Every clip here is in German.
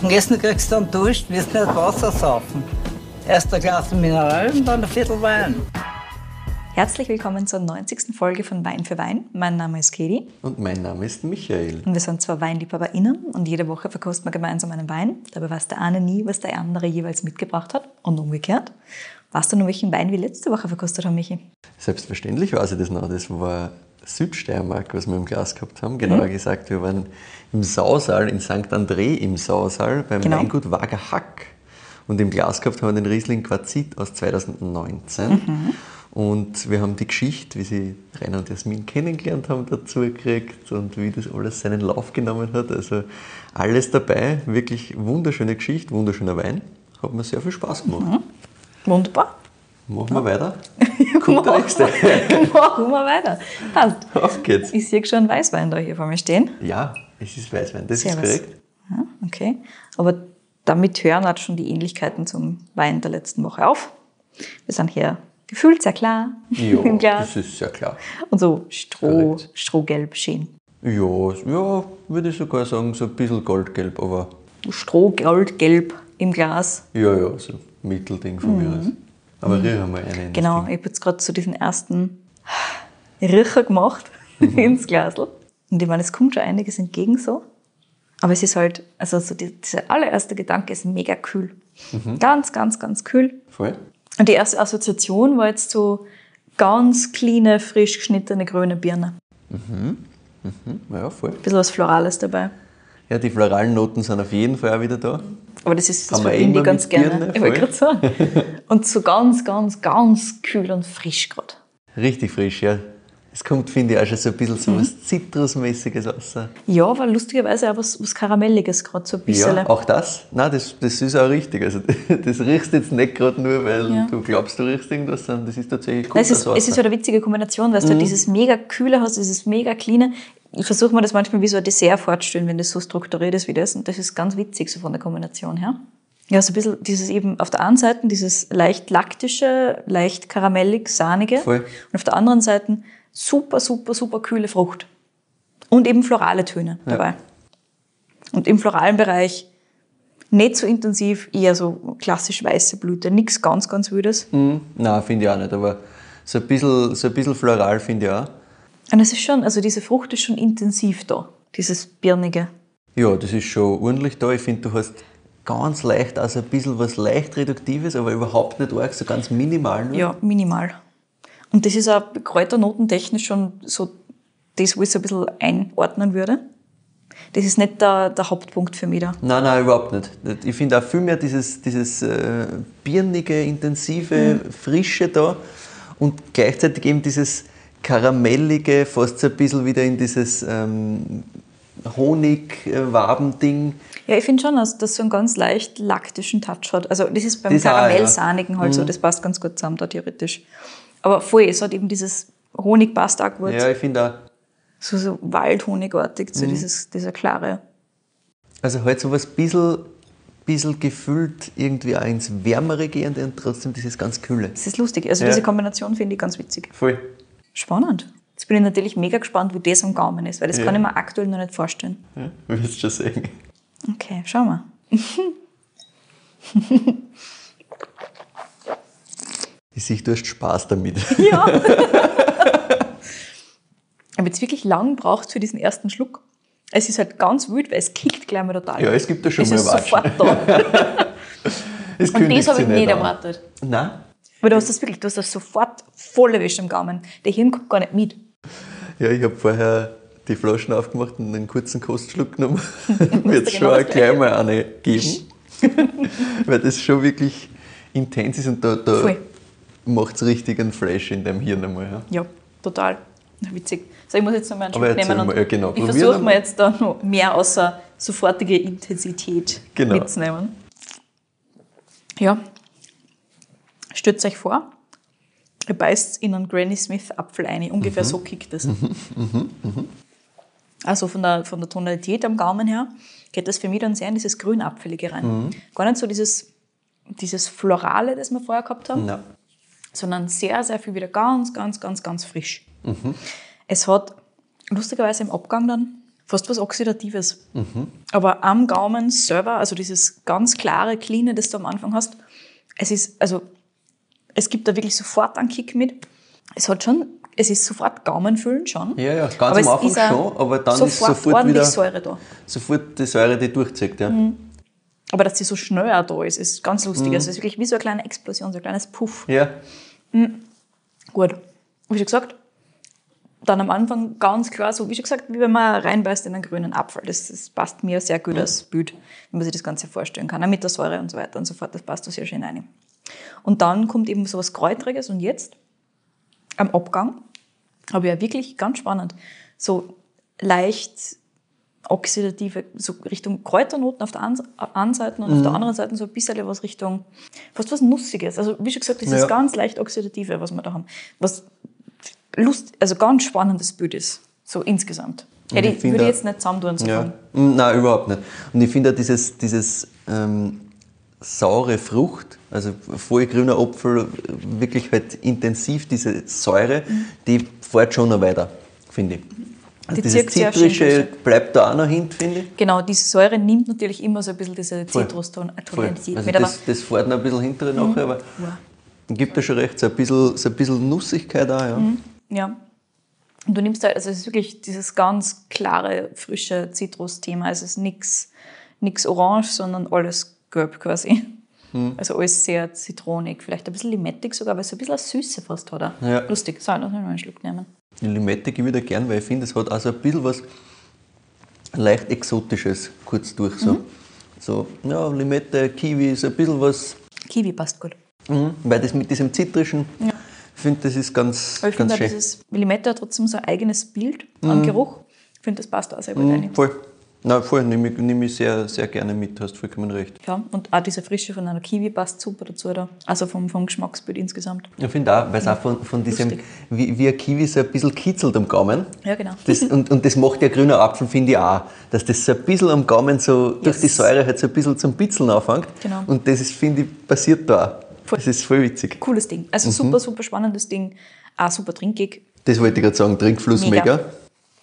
Am Essen kriegst du dann Dusch, wirst nicht Wasser saufen. Erst ein Glas Mineral und dann ein Viertel Wein. Herzlich willkommen zur 90. Folge von Wein für Wein. Mein Name ist Katie. Und mein Name ist Michael. Und wir sind zwar WeinliebhaberInnen und jede Woche verkosten wir gemeinsam einen Wein. Dabei weiß der eine nie, was der andere jeweils mitgebracht hat und umgekehrt. Weißt du noch, welchen Wein wir letzte Woche verkostet haben, Michi? Selbstverständlich weiß ich das noch. Das war Südsteiermark, was wir im Glas gehabt haben. Genauer mhm. gesagt, wir waren im Sausal in St. André im Sausal beim genau. Weingut Wager Hack. Und im Glas gehabt haben wir den Riesling Quarzit aus 2019. Mhm. Und wir haben die Geschichte, wie sie Rainer und Jasmin kennengelernt haben, dazu gekriegt und wie das alles seinen Lauf genommen hat. Also alles dabei. Wirklich wunderschöne Geschichte, wunderschöner Wein. Hat mir sehr viel Spaß gemacht. Mhm. Wunderbar. Machen wir weiter. Kommt der nächste. Machen wir weiter. Passt. Auf geht's. Ich sehe schon Weißwein da hier vor mir stehen. Ja, es ist Weißwein. Das Servus. ist korrekt. Ja, okay. Aber damit hören hat schon die Ähnlichkeiten zum Wein der letzten Woche auf. Wir sind hier gefühlt sehr klar ja, im Glas. das ist sehr klar. Und so Stroh, Strohgelb schön. Ja, ja, würde ich sogar sagen, so ein bisschen goldgelb, aber... Strohgoldgelb im Glas. Ja, ja, so Mittelding von mhm. mir aus. Aber riechen wir einen. Genau, ich habe jetzt gerade so diesen ersten Riecher gemacht mhm. ins Glasl. Und ich meine, es kommt schon einiges entgegen so. Aber es ist halt, also so die, dieser allererste Gedanke ist mega kühl. Mhm. Ganz, ganz, ganz kühl. Voll. Und die erste Assoziation war jetzt so ganz kleine, frisch geschnittene grüne Birne. Mhm. Mhm. Ja, voll. Ein bisschen was Florales dabei. Ja, die floralen Noten sind auf jeden Fall auch wieder da. Aber das ist das verbinde ich ganz gerne. Ich wollte gerade sagen. Und so ganz, ganz, ganz kühl und frisch gerade. Richtig frisch, ja. Es kommt, finde ich, auch schon so ein bisschen so mhm. was Zitrusmäßiges raus. Ja, aber lustigerweise auch was, was Karamelliges gerade so ein bisschen. Ja, auch das? Nein, das, das ist auch richtig. Also, das riechst jetzt nicht gerade nur, weil ja. du glaubst, du riechst irgendwas, sondern das ist tatsächlich gut. Es ist, es ist halt eine witzige Kombination, weil mhm. du dieses mega Kühle hast, dieses mega Cleane. Ich versuche mir das manchmal wie so ein Dessert vorzustellen, wenn das so strukturiert ist wie das. Und das ist ganz witzig, so von der Kombination her. Ja, so ein bisschen dieses eben auf der einen Seite dieses leicht laktische, leicht karamellig, sahnige. Voll. Und auf der anderen Seite super, super, super kühle Frucht. Und eben florale Töne dabei. Ja. Und im floralen Bereich nicht so intensiv, eher so klassisch weiße Blüte. Nichts ganz, ganz Wildes. Mm, nein, finde ich auch nicht. Aber so ein bisschen, so ein bisschen floral finde ich auch. Und es ist schon, also diese Frucht ist schon intensiv da. Dieses Birnige. Ja, das ist schon ordentlich da. Ich finde, du hast ganz leicht, also ein bisschen was leicht Reduktives, aber überhaupt nicht arg, so ganz minimal nur. Ja, minimal. Und das ist auch kräuternotentechnisch schon so das, wo ich so ein bisschen einordnen würde. Das ist nicht der, der Hauptpunkt für mich da. Nein, nein, überhaupt nicht. Ich finde auch viel mehr dieses, dieses äh, birnige, intensive, mhm. frische da und gleichzeitig eben dieses karamellige, fast so ein bisschen wieder in dieses ähm, Honigwabending. Ja, ich finde schon, dass das so einen ganz leicht laktischen Touch hat. Also das ist beim das Karamellsahnigen ja. halt so, mhm. das passt ganz gut zusammen da theoretisch. Aber voll, es hat eben dieses Honig passt auch gut. Ja, ich finde auch. So, so Waldhonigartig, so mhm. dieses, dieser klare. Also halt so was bisschen, bisschen gefüllt irgendwie auch ins Wärmere gehende und trotzdem dieses ganz Kühle. Das ist lustig. Also ja. diese Kombination finde ich ganz witzig. Voll. Spannend. Jetzt bin ich natürlich mega gespannt, wie das am Gaumen ist, weil das ja. kann ich mir aktuell noch nicht vorstellen. Ja, wirst schon sehen. Okay, schauen wir. ich sehe, du hast Spaß damit. Ja. ich habe jetzt wirklich lang gebraucht für diesen ersten Schluck. Es ist halt ganz wild, weil es kickt gleich mal total. Ja, es gibt da schon es mal ist sofort da. es Und das habe ich nicht erwartet. Nein. Weil du hast das wirklich, du hast das sofort voll erwischt am Gaumen. Der Hirn kommt gar nicht mit. Ja, ich habe vorher die Flaschen aufgemacht und einen kurzen Kostschluck genommen. Wird es schon genau gleich mal eine geben. Weil das schon wirklich intens ist und da, da macht es richtig einen Flash in deinem Hirn einmal. Ja, ja total. Witzig. So, ich muss jetzt noch mal einen Schluck nehmen und ja, genau. ich versuche mir jetzt da noch mehr außer sofortige Intensität genau. mitzunehmen. Ja, stürzt euch vor, Ihr beißt in einen Granny Smith Apfel ein. Ungefähr mhm. so kickt es. Mhm. Mhm. mhm. Also von der, von der Tonalität am Gaumen her geht das für mich dann sehr in dieses Grünapfelige rein. Gar nicht so dieses, dieses Florale, das wir vorher gehabt haben, ja. sondern sehr, sehr viel wieder ganz, ganz, ganz, ganz frisch. Es hat lustigerweise im Abgang dann fast was Oxidatives. Mhm. Aber am Gaumen selber, also dieses ganz klare, cleane, das du am Anfang hast, es ist, also, es gibt da wirklich sofort einen Kick mit. Es hat schon, es ist sofort Gaumenfüllen schon. Ja, ja, ganz aber am Anfang schon, aber dann ist sofort wieder Säure da. Sofort die Säure, die durchzieht, ja. Mhm. Aber dass sie so schnell auch da ist, ist ganz lustig. Mhm. Also es ist wirklich wie so eine kleine Explosion, so ein kleines Puff. Ja. Mhm. Gut. Wie schon gesagt, dann am Anfang ganz klar, so wie schon gesagt, wie wenn man reinbeißt in einen grünen Apfel. Das, das passt mir sehr gut als Bild, wenn man sich das Ganze vorstellen kann. Auch mit der Säure und so weiter und so fort. Das passt da sehr schön rein. Und dann kommt eben so was Kräutriges und jetzt am Abgang habe ich ja wirklich ganz spannend so leicht oxidative, so Richtung Kräuternoten auf der einen Seite und mhm. auf der mhm. anderen Seite so ein bisschen was Richtung, fast was Nussiges. Also wie schon gesagt, das ja. ist ganz leicht oxidative, was wir da haben. Was Lust, also ganz spannendes Bild ist, so insgesamt. Hätte ich, würde ich jetzt nicht zusammentun so ja. Nein, überhaupt nicht. Und ich finde dieses, dieses ähm, saure Frucht, also voll grüner Apfel, wirklich halt intensiv diese Säure, mhm. die fährt schon noch weiter, finde ich. Also die dieses Zitrische bleibt da auch noch hin, finde ich. Genau, diese Säure nimmt natürlich immer so ein bisschen diese Zitrustonalität also mit. Das, das fährt noch ein bisschen hinterher mhm. nachher, aber ja. gibt ja schon recht, so ein bisschen, so ein bisschen Nussigkeit auch. Ja. Mhm. ja. Und du nimmst halt, also es ist wirklich dieses ganz klare, frische Zitrusthema. Es ist nichts orange, sondern alles gelb quasi. Mhm. Also alles sehr zitronig, vielleicht ein bisschen limettig sogar, weil es so ein bisschen eine Süße fast hat. Ja. Lustig, so, lass mich mal einen Schluck nehmen. Die Limette gebe ich wieder gern, weil ich finde, es hat also ein bisschen was leicht Exotisches kurz durch. So, mhm. so ja, Limette, Kiwi, so ein bisschen was. Kiwi passt gut. Mhm, weil das mit diesem Zitrischen, ja. ich finde, das ist ganz, Aber ich ganz finde, schön. Dieses Limette hat trotzdem so ein eigenes Bild mhm. Geruch. Ich finde, das passt auch sehr gut mhm, rein. Voll. Na, voll, nehme ich, nehm ich sehr, sehr gerne mit, hast vollkommen recht. Ja, und auch diese Frische von einer Kiwi passt super dazu da. Also vom, vom Geschmacksbild insgesamt. Ich finde auch, weil es auch von, von diesem, wie, wie ein Kiwi so ein bisschen kitzelt am Gaumen. Ja, genau. Das, und, und das macht der grüne Apfel, finde ich auch. Dass das so ein bisschen am Gaumen so yes. durch die Säure halt so ein bisschen zum Bitzeln anfängt. Genau. Und das ist, finde ich, passiert da. Voll. Das ist voll witzig. Cooles Ding. Also mhm. super, super spannendes Ding. Auch super trinkig. Das wollte ich gerade sagen, Trinkfluss mega. mega.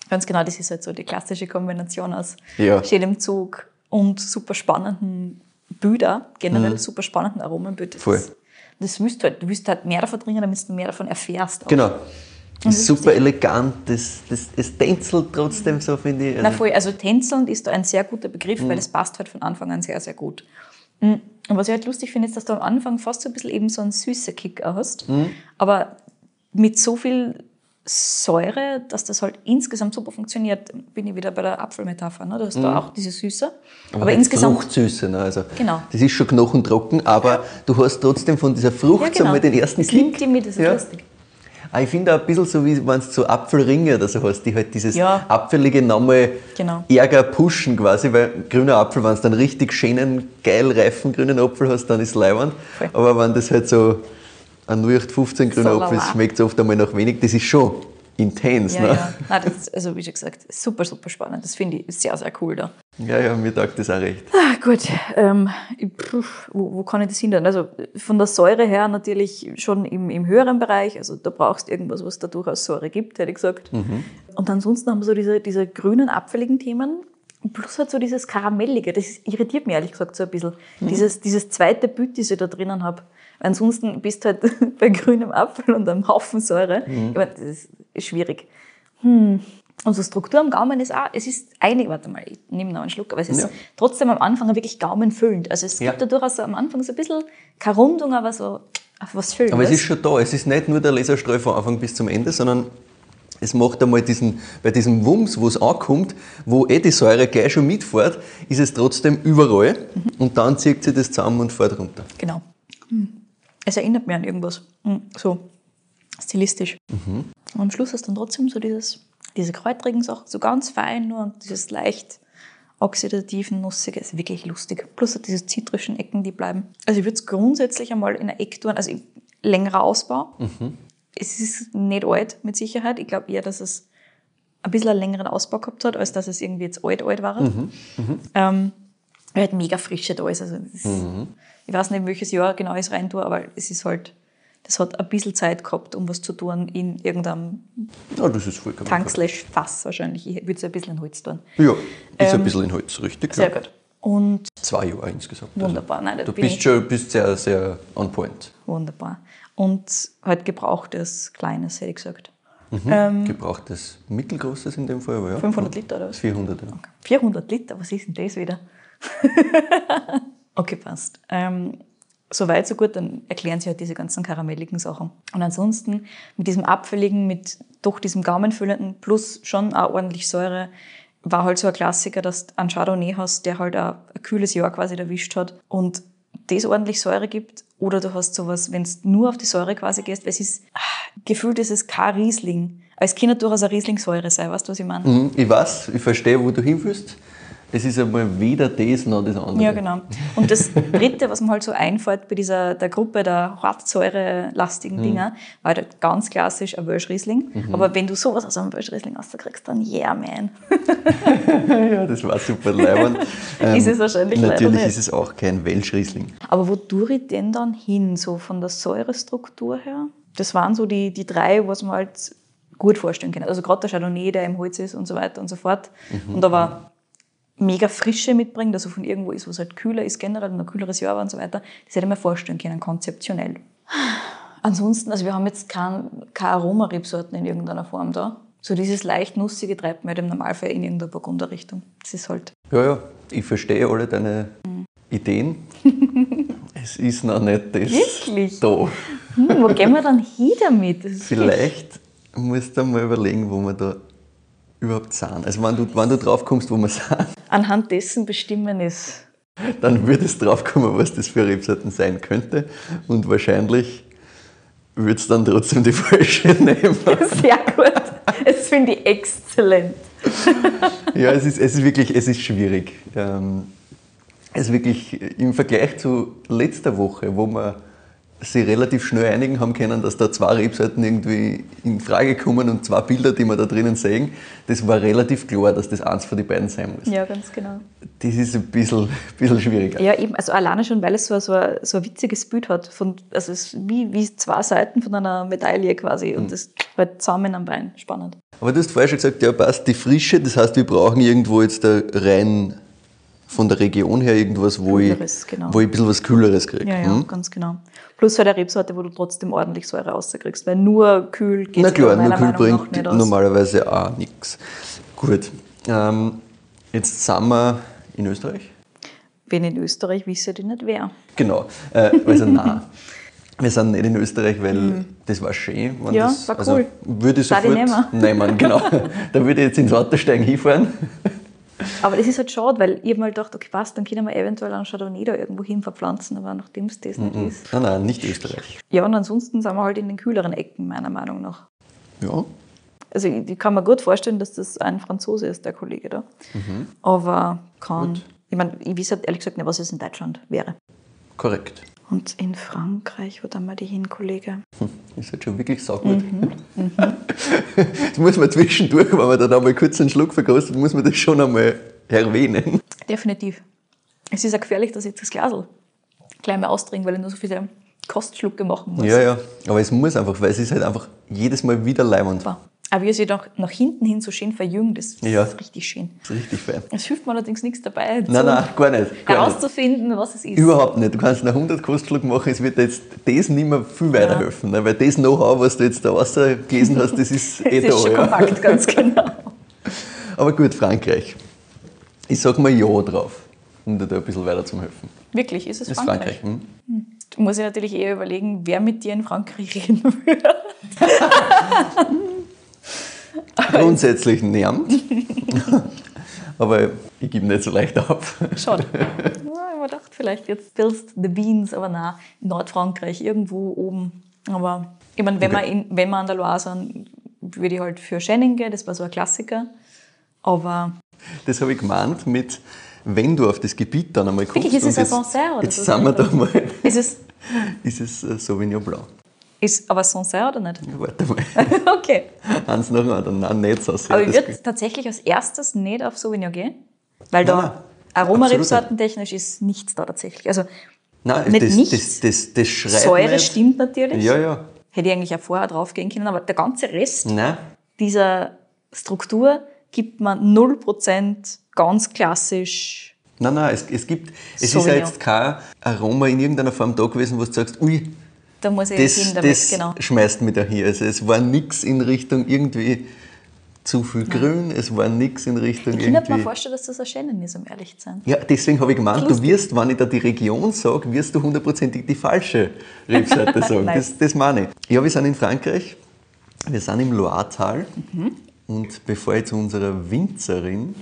Ganz genau, das ist halt so die klassische Kombination aus ja. schönem Zug und super spannenden Bildern, generell mhm. super spannenden Aromenbildern. Voll. Das willst du halt, du willst halt mehr davon trinken, damit du mehr davon erfährst. Auch. Genau. Das ist super elegant, das, das, es tänzelt trotzdem so, finde ich. Also Na voll, also tänzelnd ist da ein sehr guter Begriff, mhm. weil das passt halt von Anfang an sehr, sehr gut. Mhm. Und was ich halt lustig finde, ist, dass du am Anfang fast so ein bisschen eben so einen süßen Kick hast, mhm. aber mit so viel Säure, dass das halt insgesamt super funktioniert, bin ich wieder bei der Apfelmetapher. Ne? Du hast mhm. da auch diese Süße. Aber, aber insgesamt. Fruchtsüße, ne? also genau. das ist schon knochentrocken, aber du hast trotzdem von dieser Frucht ja, genau. so mal den ersten das Kick. Die mit, das ist ja. lustig. Ah, ich finde auch ein bisschen so, wie wenn du so Apfelringe oder so hast, die halt dieses ja. Apfelige nochmal genau. ärger pushen quasi, weil grüner Apfel, wenn du dann richtig schönen, geil reifen grünen Apfel hast, dann ist es leibend. Aber wenn das halt so ein 0815 grüner Apfel schmeckt oft einmal noch wenig, das ist schon intens. Ja, ne? ja. Nein, das ist, also wie schon gesagt, super, super spannend. Das finde ich sehr, sehr cool da. Ja, ja, mir taugt das auch recht. Ah, gut, ähm, wo, wo, kann ich das hindern? Also von der Säure her natürlich schon im, im höheren Bereich. Also da brauchst du irgendwas, was da durchaus Säure gibt, hätte ich gesagt. Mhm. Und ansonsten haben wir so diese, diese grünen, abfälligen Themen. Plus halt so dieses Karamellige, das irritiert mich ehrlich gesagt so ein bisschen. Mhm. Dieses, dieses zweite Bild, das ich da drinnen habe. Ansonsten bist du halt bei grünem Apfel und einem Haufen Säure. Mhm. Ich meine, das ist schwierig. Hm. Unsere Struktur am Gaumen ist auch, es ist einig, warte mal, ich nehme noch einen Schluck, aber es ist ja. trotzdem am Anfang wirklich gaumenfüllend. Also es ja. gibt da durchaus so am Anfang so ein bisschen keine Rundung, aber so auf was Schönes. Aber es ist schon da, es ist nicht nur der Laserstrahl von Anfang bis zum Ende, sondern es macht einmal diesen, bei diesem Wumms, wo es ankommt, wo eh die Säure gleich schon mitfährt, ist es trotzdem überall mhm. und dann zieht sie das zusammen und fährt runter. Genau. Hm. Es erinnert mich an irgendwas. Hm. So stilistisch. Mhm. Und am Schluss hast du dann trotzdem so dieses, diese kräutrigen Sachen, so ganz fein nur und dieses leicht oxidativen, nussige, ist wirklich lustig. Plus diese zitrischen Ecken, die bleiben. Also ich würde es grundsätzlich einmal in der Ecke tun, also längerer Ausbau. Mhm. Es ist nicht alt, mit Sicherheit. Ich glaube eher, dass es ein bisschen einen längeren Ausbau gehabt hat, als dass es irgendwie jetzt alt, alt war. Mhm. Mhm. Ähm, halt mega frische da ist. Also ist, mhm. Ich weiß nicht, welches Jahr genau ich es rein tue, aber es ist halt Das hat ein bisschen Zeit gehabt, um was zu tun in irgendeinem ja, das ist vollkommen Tank slash Fass wahrscheinlich. Ich würde es ein bisschen in Holz tun. Ja, ist ähm, ein bisschen in Holz, richtig. Sehr ja. gut. Und Zwei Jahre insgesamt. Also wunderbar. Nein, du bist schon bist sehr, sehr on point. Wunderbar. Und halt gebrauchtes, kleines, hätte ich gesagt. Mhm. Ähm, gebrauchtes, mittelgroßes in dem Fall, aber ja. 500 Liter oder was? 400, ja. Okay. 400 Liter, was ist denn das wieder? okay, passt. Ähm, Soweit, so gut, dann erklären sie halt diese ganzen karamelligen Sachen. Und ansonsten mit diesem Abfälligen, mit doch diesem Gaumenfüllenden plus schon auch ordentlich Säure, war halt so ein Klassiker, dass du einen Chardonnay hast, der halt ein, ein kühles Jahr quasi erwischt hat und das ordentlich Säure gibt. Oder du hast sowas, wenn du nur auf die Säure quasi gehst, weil es ist, ah, gefühlt ist es kein Riesling. Es kann durchaus eine Rieslingsäure sein, weißt du, was ich meine? Mhm, ich weiß, ich verstehe, wo du hinfühlst es ist einmal weder das noch das andere. Ja, genau. Und das Dritte, was mir halt so einfällt bei dieser der Gruppe der hartsäurelastigen mhm. Dinger, war halt ganz klassisch ein Welsch-Riesling. Mhm. Aber wenn du sowas aus einem Welsch-Riesling rauskriegst, dann yeah, man. ja, das war super leibend. Ähm, ist es wahrscheinlich Natürlich ist es auch kein Welsch-Riesling. Aber wo tue ich denn dann hin, so von der Säurestruktur her? Das waren so die, die drei, was man halt gut vorstellen kann. Also gerade der Chardonnay, der im Holz ist und so weiter und so fort. Mhm. Und aber mega Frische mitbringt, also von irgendwo ist, wo es halt kühler ist generell und ein kühleres Jahr war und so weiter, das hätte ich mir vorstellen können, konzeptionell. Ansonsten, also wir haben jetzt kein, keine Aromarebsorten in irgendeiner Form da. So dieses leicht nussige treibt mir halt im Normalfall in irgendeiner Burgunderrichtung. Das ist halt. Ja, ja, ich verstehe alle deine mhm. Ideen. es ist noch nicht das Wirklich? da. Hm, wo gehen wir dann hin damit? Vielleicht musst du mal überlegen, wo wir da überhaupt sind. Also wenn du, wenn du drauf kommst, wo wir sind. Anhand dessen bestimmen ist. Dann würdest du drauf kommen, was das für Rebsorten sein könnte. Und wahrscheinlich würdest du dann trotzdem die falsche nehmen. Sehr gut. Das finde ich exzellent. ja, es ist, es ist wirklich es ist schwierig. Ähm, es ist wirklich im Vergleich zu letzter Woche, wo wir sie relativ schnell einigen haben können, dass da zwei Rebsorten irgendwie in Frage kommen und zwei Bilder, die wir da drinnen sehen. Das war relativ klar, dass das eins von den beiden sein muss. Ja, ganz genau. Das ist ein bisschen, bisschen schwieriger. Ja, eben, also alleine schon, weil es so, so, ein, so ein witziges Bild hat. Von, also es ist wie, wie zwei Seiten von einer Medaille quasi und mhm. das halt zusammen am Bein. Spannend. Aber du hast vorher schon gesagt, ja, passt die Frische, das heißt, wir brauchen irgendwo jetzt da rein von der Region her irgendwas, wo, Kühleres, ich, genau. wo ich ein bisschen was Kühleres kriege. Ja, ja, hm? ganz genau. Plus halt eine Rebsorte, wo du trotzdem ordentlich Säure rauskriegst, weil nur kühl geht Na klar, nur kühl bringt normalerweise auch nichts. Gut, ähm, jetzt sind wir in Österreich. Wenn in Österreich, wisse ich nicht wer. Genau, äh, also nein. Wir sind nicht in Österreich, weil mhm. das war schön. Ja, das, war also cool. Also würde ich sofort nehmen. Genau. da würde ich jetzt ins Auto steigen, hinfahren. Aber das ist halt schade, weil ich habe mal gedacht, okay, was, dann können wir eventuell einen Chardonnay da irgendwo hin verpflanzen, aber nachdem es das nicht mm -mm. ist. Nein, nein, nicht Österreich. Ja, und ansonsten sind wir halt in den kühleren Ecken, meiner Meinung nach. Ja. Also ich, ich kann mir gut vorstellen, dass das ein Franzose ist, der Kollege da. Mhm. Aber kann. Gut. Ich meine, ich weiß halt ehrlich gesagt nicht, was es in Deutschland wäre. Korrekt. Und in Frankreich, wo dann mal die hin, Kollege? Hm, ist halt schon wirklich saugut. Mhm, mhm. das muss man zwischendurch, wenn man dann einmal kurz einen Schluck verkostet, muss man das schon einmal erwähnen. Definitiv. Es ist ja gefährlich, dass ich jetzt das Glas gleich mal austrinke, weil ich nur so viele Kostschlucke machen muss. Ja, ja, aber es muss einfach, weil es ist halt einfach jedes Mal wieder leimend. Wow. Aber wie er sich nach, hinten hin so schön verjüngt, das ja. ist richtig schön. Das ist richtig fein. Es hilft mir allerdings nichts dabei, nein, nein, gar nicht, gar herauszufinden, nicht. was es ist. Überhaupt nicht. Du kannst nach 100 Kostschluck machen, es wird jetzt das nicht mehr viel weiterhelfen. Ja. Ne? Weil das Know-how, was du jetzt da rausgelesen hast, das ist eh das da. Ist schon ja. kompakt, ganz genau. Aber gut, Frankreich. Ich sag mal Ja drauf, um dir da ein bisschen weiter zu helfen. Wirklich, ist es ist Frankreich? Frankreich hm? Hm. Du musst ja natürlich eher überlegen, wer mit dir in Frankreich reden würde. Grundsätzlich nervt. aber ich gebe nicht so leicht auf. Schon. Ich habe gedacht, vielleicht jetzt willst The Beans, aber nein, Nordfrankreich, irgendwo oben. Aber ich meine, wenn, okay. wir, in, wenn wir an der Loire sind, würde ich halt für Schenning gehen, das war so ein Klassiker. Aber. Das habe ich gemeint mit, wenn du auf das Gebiet dann einmal kommst. Wirklich, ist es ein Sancerre oder Jetzt so sind wir da mal. Ist es, ist es äh, Sauvignon Blanc. Ist aber Sancerre oder nicht? Warte mal. okay. Eins nach dem anderen. Nein, nicht Sancerre. Aber ich würde tatsächlich als erstes nicht auf Sauvignon gehen, weil da Aromarebsortentechnisch ist nichts da tatsächlich. Also Nein, nicht das, nichts. das, das, das schreit Säure nicht. stimmt natürlich. Ja, ja. Hätte ich eigentlich auch vorher drauf gehen können, aber der ganze Rest Nein, dieser Struktur gibt man 0% ganz klassisch. nein, nein es, es gibt, es ist Sauvignon. ja jetzt kein Aroma in irgendeiner Form da gewesen, wo du sagst, ui, Da muss ich das, hin damit, das genau. schmeißt mich da hier. Also es war nichts in Richtung irgendwie zu viel Grün, es war nichts in Richtung Ich kann mir irgendwie... vorstellen, dass das ein Shannon ist, um ehrlich zu sein. Ja, deswegen habe ich gemeint, du wirst, wenn ich da die Region sage, wirst du hundertprozentig die falsche Rebsorte sagen. Nice. das, das meine ich. Ja, wir sind in Frankreich, wir sind im Loiretal Mhm. und bevor ich zu unserer Winzerin,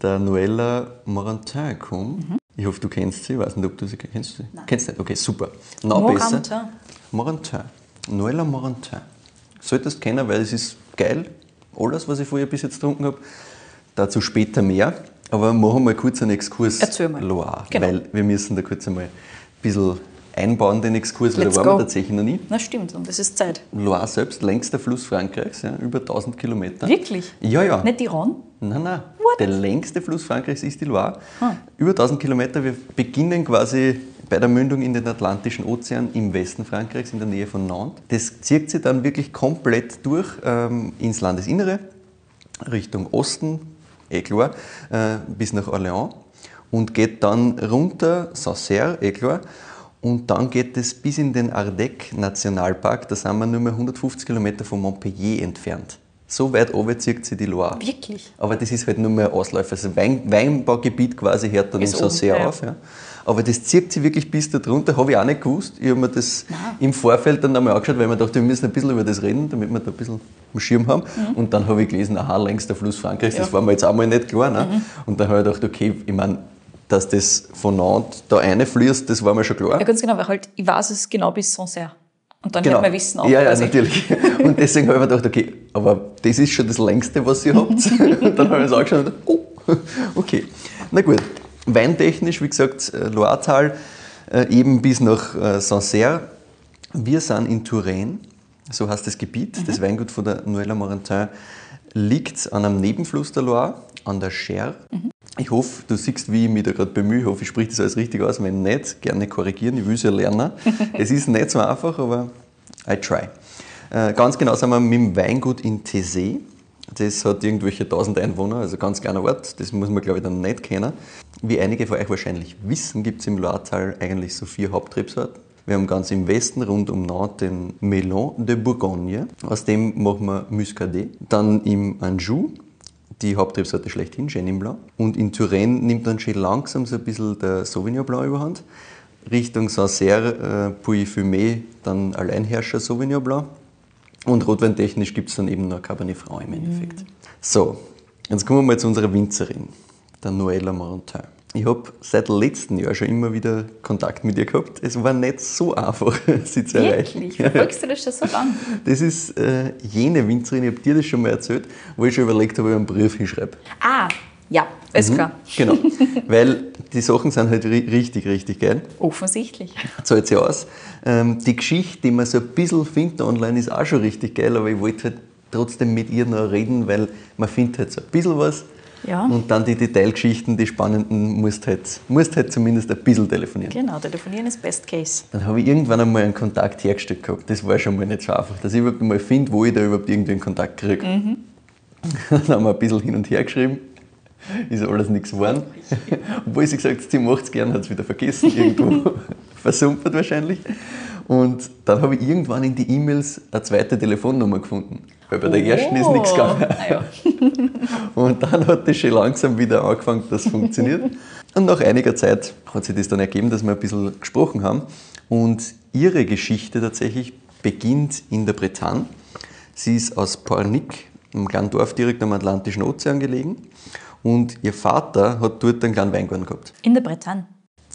der Noella Morantin, komme, ich hoffe, du kennst sie, ich weiß nicht, ob du sie kennst. Sie? Kennst du nicht? Okay, super. Noch Morantin. besser. Morantin. Noella Morantin. Solltest du kennen, weil es ist geil, alles, was ich vorher bis jetzt getrunken habe. Dazu später mehr. Aber machen wir kurz einen Exkurs Erzähl mal. Loire, Genau. weil wir müssen da kurz einmal ein bisschen einbauen, den Exkurs, weil Let's da waren go. wir tatsächlich noch nie. Na stimmt, und das ist Zeit. Loire selbst, längster Fluss Frankreichs, ja, über 1000 Kilometer. Wirklich? Ja, ja. Nicht die Rhone? Nein, nein. What? Der längste Fluss Frankreichs ist die Loire. Ah. Über 1000 Kilometer. Wir beginnen quasi bei der Mündung in den Atlantischen Ozean im Westen Frankreichs, in der Nähe von Nantes. Das zieht sich dann wirklich komplett durch ähm, ins Landesinnere, Richtung Osten, eh klar, äh, bis nach Orléans und geht dann runter, Sancerre, eh klar, und dann geht es bis in den Ardèche-Nationalpark, da sind wir nur mehr 150 Kilometer von Montpellier entfernt. So weit oben zieht sie die Loire. Wirklich? Aber das ist halt nur mehr Ausläufer. Also Wein, Weinbaugebiet quasi hört dann Ist im Sancerre oben, ja. auf. Ja. Aber das zieht sich wirklich bis da drunter, habe ich auch nicht gewusst. Ich habe mir das im Vorfeld dann einmal angeschaut, weil ich dachte, wir müssen ein bisschen über das reden, damit wir da ein bisschen am Schirm haben. Und dann habe ich gelesen, aha, längster Fluss Frankreichs, das Mhm. Ja. Mhm. war mir jetzt einmal nicht klar. Ne? Und dann habe ich gedacht, okay, ich meine, dass das von Nantes da reinfließt, das war mir schon klar. Ja, ganz genau, weil halt, ich weiß es genau bis Sancerre. Und dann Genau. hätte man wissen auch, ja, ja, quasi. natürlich. Und deswegen habe ich mir gedacht, okay, aber das ist schon das längste, was ihr habt. Und dann habe ich es angeschaut und gedacht, oh, okay. Na gut. Weintechnisch, wie gesagt, äh, Loiretal, äh, eben bis nach äh, Sancerre. Wir sind in Touraine, so heißt das Gebiet. Das Weingut von der Noëlla Morantin liegt an einem Nebenfluss der Loire, an der Cher. Ich hoffe, du siehst, wie ich mich da gerade bemühe. Ich hoffe, ich spreche das alles richtig aus. Wenn nicht, gerne korrigieren. Ich will es ja lernen. es ist nicht so einfach, aber I try. Äh, ganz genau sind wir mit dem Weingut in Thésée. Das hat irgendwelche 1000 Einwohner, also ganz kleiner Ort. Das muss man, glaube ich, dann nicht kennen. Wie einige von euch wahrscheinlich wissen, gibt es im Loiretal eigentlich so vier Hauptrebsorten. Wir haben ganz im Westen rund um Nantes den Melon de Bourgogne. Aus dem machen wir Muscadet. Dann im Anjou die Hauptrebsorte schlechthin, Chenin Blanc. Und in Touraine nimmt dann schon langsam so ein bisschen der Sauvignon Blanc überhand. Richtung Sancerre, äh, Puy-Fumé, dann Alleinherrscher Sauvignon Blanc. Und rotweintechnisch gibt es dann eben noch Cabernet Franc im Endeffekt. So, jetzt kommen wir mal zu unserer Winzerin, der Noëlla Morantin. Ich habe seit letztem Jahr schon immer wieder Kontakt mit ihr gehabt. Es war nicht so einfach, sie zu erreichen. Wirklich? Verfolgst du das schon so lange? Das ist äh, jene Winzerin, ich habe dir das schon mal erzählt, wo ich schon überlegt habe, ob ich einen Brief hinschreibe. Ah, ja, ist klar. Genau, weil die Sachen sind halt ri richtig, richtig geil. Offensichtlich. Zahlt sich aus. Ähm, die Geschichte, die man so ein bisschen findet online, ist auch schon richtig geil, aber ich wollte halt trotzdem mit ihr noch reden, weil man findet halt so ein bisschen was. Ja. Und dann die Detailgeschichten, die spannenden, musst halt, musst halt zumindest ein bisschen telefonieren. Genau, telefonieren ist Best Case. Dann habe ich irgendwann einmal einen Kontakt hergestellt gehabt. Das war schon mal nicht so einfach, dass ich überhaupt mal finde, wo ich da überhaupt irgendwie einen Kontakt kriege. Dann haben wir ein bisschen hin und her geschrieben. Ist alles nichts geworden. Obwohl sie gesagt hat, sie macht es gern, hat es wieder vergessen, irgendwo versumpert wahrscheinlich. Und dann habe ich irgendwann in die E-Mails eine zweite Telefonnummer gefunden. Weil bei der ersten ist nichts gegangen. Ah, ja. Und dann hat das schon langsam wieder angefangen, dass es funktioniert. Und nach einiger Zeit hat sich das dann ergeben, dass wir ein bisschen gesprochen haben. Und ihre Geschichte tatsächlich beginnt in der Bretagne. Sie ist aus Pornic, einem kleinen Dorf direkt am Atlantischen Ozean gelegen. Und ihr Vater hat dort einen kleinen Weingarten gehabt. In der Bretagne.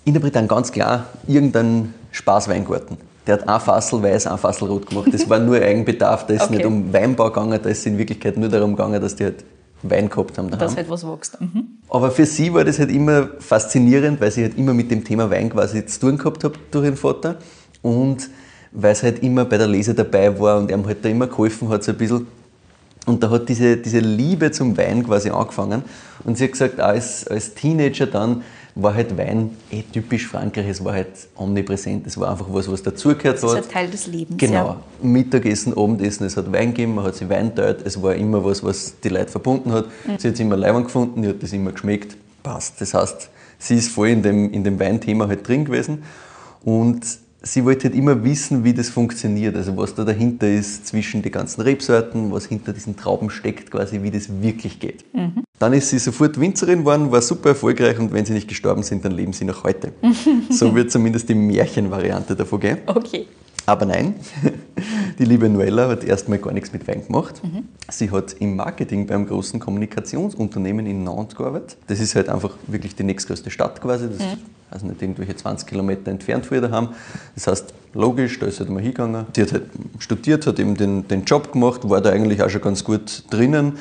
In der Bretagne ganz klar irgendein Spaßweingarten. Der hat ein Fassel weiß, ein Fassel rot gemacht. Das war nur Eigenbedarf, da ist Okay. nicht um Weinbau gegangen, da ist in Wirklichkeit nur darum gegangen, dass die halt Wein gehabt haben daheim. Dass halt was wächst. Mhm. Aber für sie war das halt immer faszinierend, weil sie halt immer mit dem Thema Wein quasi zu tun gehabt hat durch ihren Vater und weil sie halt immer bei der Lese dabei war und ihm halt da immer geholfen hat so ein bisschen. Und da hat diese, diese Liebe zum Wein quasi angefangen. Und sie hat gesagt, als, als Teenager dann, war halt Wein eh typisch Frankreich, es war halt omnipräsent, es war einfach was, was dazugehört hat. Ist ein Teil des Lebens. Genau. Ja. Mittagessen, Abendessen, es hat Wein gegeben, man hat sich Wein teilt, es war immer was, was die Leute verbunden hat. Mhm. Sie hat es immer leibend gefunden, die hat das immer geschmeckt, passt. Das heißt, sie ist voll in dem, in dem Weinthema halt drin gewesen und sie wollte halt immer wissen, wie das funktioniert, also was da dahinter ist zwischen den ganzen Rebsorten, was hinter diesen Trauben steckt, quasi wie das wirklich geht. Mhm. Dann ist sie sofort Winzerin geworden, war super erfolgreich und wenn sie nicht gestorben sind, dann leben sie noch heute. so wird zumindest die Märchenvariante davon gehen. Okay. Aber nein, die liebe Noella hat erstmal gar nichts mit Wein gemacht. Mhm. Sie hat im Marketing beim großen Kommunikationsunternehmen in Nantes gearbeitet. Das ist halt einfach wirklich die nächstgrößte Stadt quasi. Das mhm also nicht irgendwelche 20 Kilometer entfernt von ihr daheim. Das heißt, logisch, da ist sie halt mal hingegangen. Sie hat halt studiert, hat eben den, den Job gemacht, war da eigentlich auch schon ganz gut drinnen,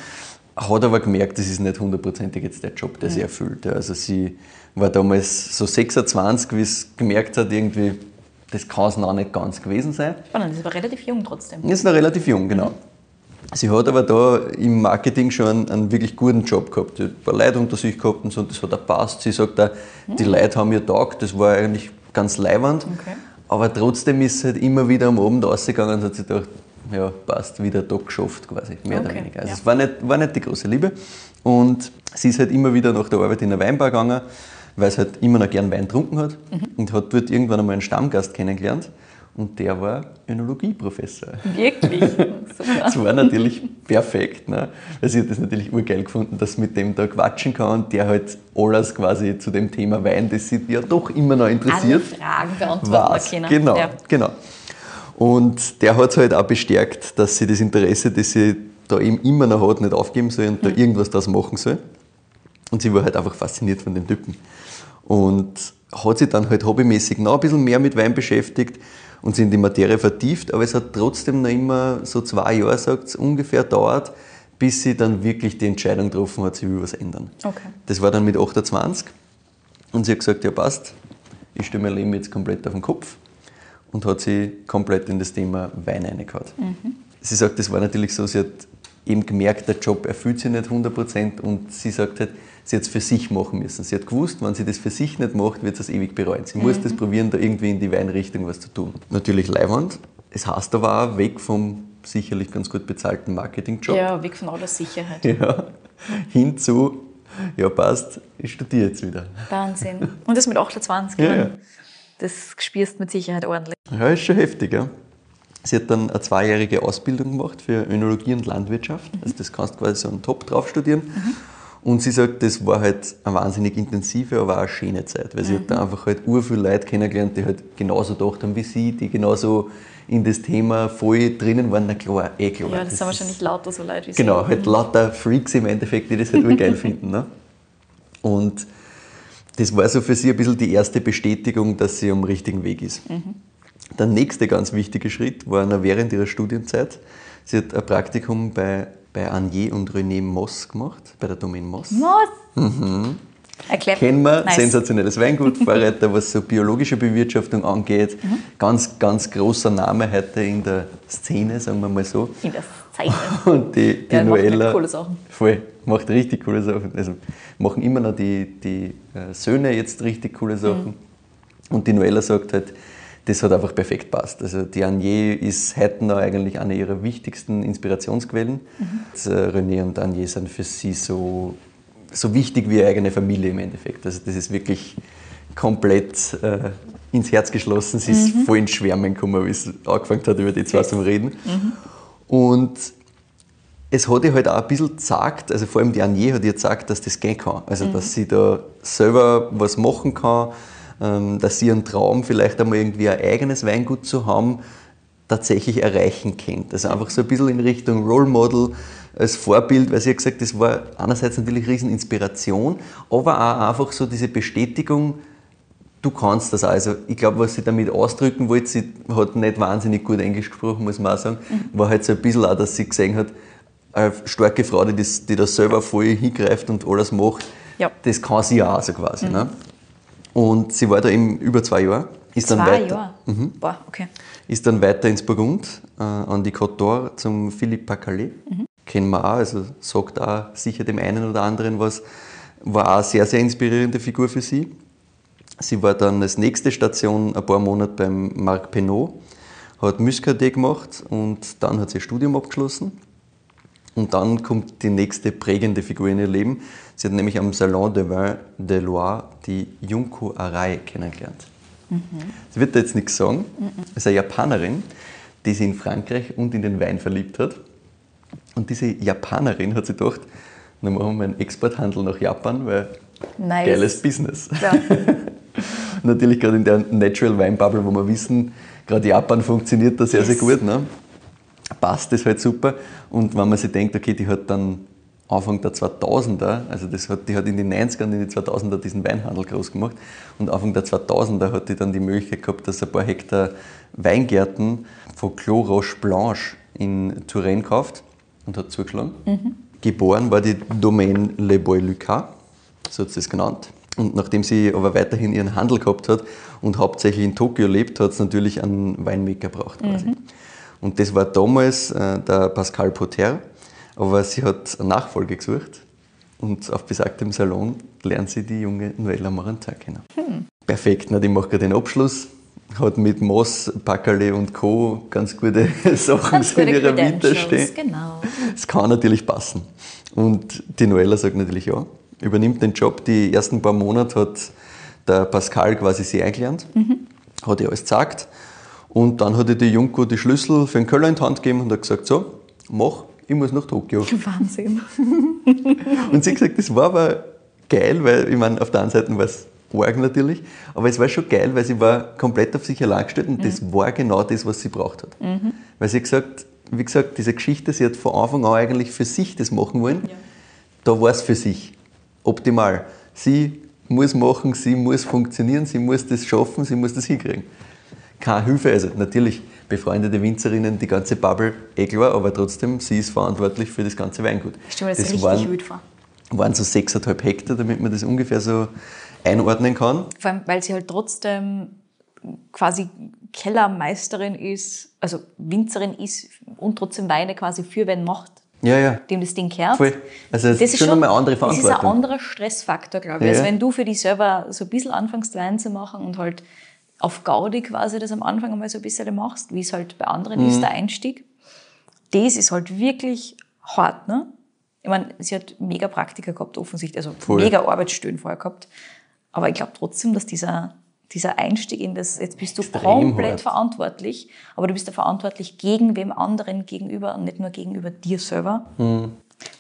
hat aber gemerkt, das ist nicht hundertprozentig jetzt der Job, der sie erfüllt. Also sie war damals so 26, wie sie gemerkt hat, irgendwie, das kann es noch nicht ganz gewesen sein. Spannend, sie ist aber relativ jung trotzdem. Sie ist noch relativ jung, genau. Mhm. Sie hat aber da im Marketing schon einen, einen wirklich guten Job gehabt. Sie hat ein paar Leute unter sich gehabt und so, das hat auch passt. Sie sagt auch, die hm. Leute haben ihr taugt, das war eigentlich ganz leiwand. Okay. Aber trotzdem ist sie halt immer wieder am Abend rausgegangen und hat sich gedacht, ja, passt, wieder da geschafft quasi, mehr okay. oder weniger. Also ja. es war nicht, war nicht die große Liebe. Und sie ist halt immer wieder nach der Arbeit in eine Weinbar gegangen, weil sie halt immer noch gern Wein getrunken hat mhm. und hat dort irgendwann einmal einen Stammgast kennengelernt und der war Önologieprofessor. Wirklich? Super. Das war natürlich perfekt, ne? weil sie hat das natürlich urgeil gefunden, dass mit dem da quatschen kann und der halt alles quasi zu dem Thema Wein, das sie ja doch immer noch interessiert. Alle Fragen beantworten können. Genau, ja. genau. Und der hat es halt auch bestärkt, dass sie das Interesse, das sie da eben immer noch hat, nicht aufgeben soll und mhm. da irgendwas draus machen soll. Und sie war halt einfach fasziniert von dem Typen. Und hat sich dann halt hobbymäßig noch ein bisschen mehr mit Wein beschäftigt und sich in die Materie vertieft, aber es hat trotzdem noch immer so zwei Jahre, sagt es, ungefähr dauert, bis sie dann wirklich die Entscheidung getroffen hat, sie will was ändern. Okay. Das war dann mit 28 und sie hat gesagt, ja passt, ich stelle mein Leben jetzt komplett auf den Kopf und hat sie komplett in das Thema Wein reingehauen. Mhm. Sie sagt, das war natürlich so, sie hat eben gemerkt, der Job erfüllt sie nicht 100% und sie sagt halt, sie hat es für sich machen müssen. Sie hat gewusst, wenn sie das für sich nicht macht, wird sie es ewig bereuen. Sie mhm. muss das probieren, da irgendwie in die Weinrichtung was zu tun. Natürlich Leihwand. Es heißt aber auch weg vom sicherlich ganz gut bezahlten Marketingjob. Ja, weg von aller Sicherheit. Ja, hin zu, ja passt, ich studiere jetzt wieder. Wahnsinn. Und das mit 28, ja, ja. das spürst mit Sicherheit ordentlich. Ja, ist schon heftig, ja. Sie hat dann eine zweijährige Ausbildung gemacht für Önologie und Landwirtschaft. Mhm. Also das kannst du quasi so einen Top drauf studieren. Mhm. Und sie sagt, das war halt eine wahnsinnig intensive, aber auch eine schöne Zeit, weil sie hat da mhm. einfach halt ur viele Leute kennengelernt, die halt genauso gedacht haben wie sie, die genauso in das Thema voll drinnen waren. Na klar, eh klar. Ja, das, das sind wahrscheinlich lauter so Leute wie sie. Genau, halt lauter Freaks im Endeffekt, die das halt ur geil finden. Ne? Und das war so für sie ein bisschen die erste Bestätigung, dass sie am richtigen Weg ist. Mhm. Der nächste ganz wichtige Schritt war noch während ihrer Studienzeit. Sie hat ein Praktikum bei bei Agnier und René Moss gemacht, bei der Domain Moss. Moss? Mhm. Erklärt. Kennen wir, nice. sensationelles Weingut, Vorreiter, was so biologische Bewirtschaftung angeht. Mhm. Ganz, ganz großer Name heute in der Szene, sagen wir mal so. In der Szene. Und die, die ja, Noella. Macht coole Sachen. Voll, macht richtig coole Sachen. Also machen immer noch die, die äh, Söhne jetzt richtig coole Sachen. Mhm. Und die Noella sagt halt, das hat einfach perfekt passt. Also die Agnier ist heute noch eigentlich eine ihrer wichtigsten Inspirationsquellen. Mhm. René und Agnier sind für sie so, so wichtig wie ihre eigene Familie im Endeffekt. Also das ist wirklich komplett äh, ins Herz geschlossen. Sie ist mhm. voll ins Schwärmen gekommen, wie sie angefangen hat, über die zwei zu reden. Mhm. Und es hat ihr halt auch ein bisschen gesagt, also vor allem die Agnier hat ihr gesagt, dass das gehen kann. Also dass mhm. sie da selber was machen kann, dass sie ihren Traum, vielleicht einmal irgendwie ein eigenes Weingut zu haben, tatsächlich erreichen kennt. Also einfach so ein bisschen in Richtung Role Model als Vorbild, weil sie hat gesagt, das war einerseits natürlich eine riesen Inspiration, aber auch einfach so diese Bestätigung, du kannst das. Also ich glaube, was sie damit ausdrücken wollte, sie hat nicht wahnsinnig gut Englisch gesprochen, muss man auch sagen, mhm. war halt so ein bisschen auch, dass sie gesehen hat, eine starke Frau, die das, die das selber voll hingreift und alles macht, ja. das kann sie auch so quasi. Mhm. Ne? Und sie war da eben über zwei Jahre. Ist zwei dann weiter, Jahre? Mhm. Boah, okay. Ist dann weiter ins Burgund, äh, an die Côte d'Or zum Philippe Pacalet. Mhm. Kennen wir auch, also sagt auch sicher dem einen oder anderen was. war auch eine sehr, sehr inspirierende Figur für sie. Sie war dann als nächste Station ein paar Monate beim Marc Penot, hat Muscadet gemacht und dann hat sie ihr Studium abgeschlossen. Und dann kommt die nächste prägende Figur in ihr Leben. Sie hat nämlich am Salon de Vin de Loire die Junko Arai kennengelernt. Mhm. Sie wird da jetzt nichts sagen. Mhm. ist eine Japanerin, die sich in Frankreich und in den Wein verliebt hat. Und diese Japanerin hat sich gedacht, dann machen wir einen Exporthandel nach Japan, weil nice. geiles Business. Ja. Natürlich gerade in der Natural Wine Bubble, wo wir wissen, gerade Japan funktioniert da sehr, yes. sehr gut. Ne? Passt das halt super. Und wenn man sich denkt, okay, die hat dann Anfang der 2000er, also das hat, die hat in den 90ern und in den 2000er diesen Weinhandel groß gemacht und Anfang der 2000er hat die dann die Möglichkeit gehabt, dass ein paar Hektar Weingärten von Clos Roche Blanche in Touraine kauft und hat zugeschlagen. Mhm. Geboren war die Domaine Le Bois Lucas, so hat sie es genannt. Und nachdem sie aber weiterhin ihren Handel gehabt hat und hauptsächlich in Tokio lebt, hat es natürlich einen Weinmaker gebraucht. Quasi. Mhm. Und das war damals äh, der Pascal Potter, aber sie hat eine Nachfolge gesucht und auf besagtem Salon lernt sie die junge Noella Marantin kennen. Hm. Perfekt, na, die macht gerade den Abschluss, hat mit Moss, Packerle und Co. ganz gute Sachen ganz in ihrer Vita stehen. Genau. Es kann natürlich passen. Und die Noella sagt natürlich ja, übernimmt den Job. Die ersten paar Monate hat der Pascal quasi sie eingelernt, mhm. hat ihr alles gezeigt. Und dann hat ihr die Junko die Schlüssel für den Köller in die Hand gegeben und hat gesagt, so, mach, ich muss nach Tokio. Wahnsinn. und sie hat gesagt, das war aber geil, weil ich meine, auf der einen Seite war es arg natürlich, aber es war schon geil, weil sie war komplett auf sich allein gestellt und mhm. das war genau das, was sie braucht hat. Mhm. Weil sie gesagt, wie gesagt, diese Geschichte, sie hat von Anfang an eigentlich für sich das machen wollen. Ja. Da war es für sich optimal. Sie muss machen, sie muss funktionieren, sie muss das schaffen, sie muss das hinkriegen. Keine Hilfe, also natürlich befreundete Winzerinnen, die ganze Bubble, eh klar, aber trotzdem, sie ist verantwortlich für das ganze Weingut. Mir das, das richtig waren, wild vor. waren so 6,5 Hektar, damit man das ungefähr so einordnen kann. Vor allem, weil sie halt trotzdem quasi Kellermeisterin ist, also Winzerin ist und trotzdem Weine quasi für Wein macht. Ja, ja. Dem das Ding kehrt. Voll. Also das, das ist schon eine andere Verantwortung. Das ist ein anderer Stressfaktor, glaube ich. Ja, also wenn du für dich selber so ein bisschen anfängst, Wein zu machen und halt auf Gaudi quasi das am Anfang einmal so ein bisschen machst, wie es halt bei anderen mhm. ist, der Einstieg, das ist halt wirklich hart, ne? Ich meine, sie hat mega Praktiker gehabt, offensichtlich, also Voll. mega Arbeitsstellen vorher gehabt. Aber ich glaube trotzdem, dass dieser, dieser Einstieg in das, jetzt bist du Extrem komplett hart. verantwortlich, aber du bist ja verantwortlich gegen wem anderen gegenüber und nicht nur gegenüber dir selber. Mhm.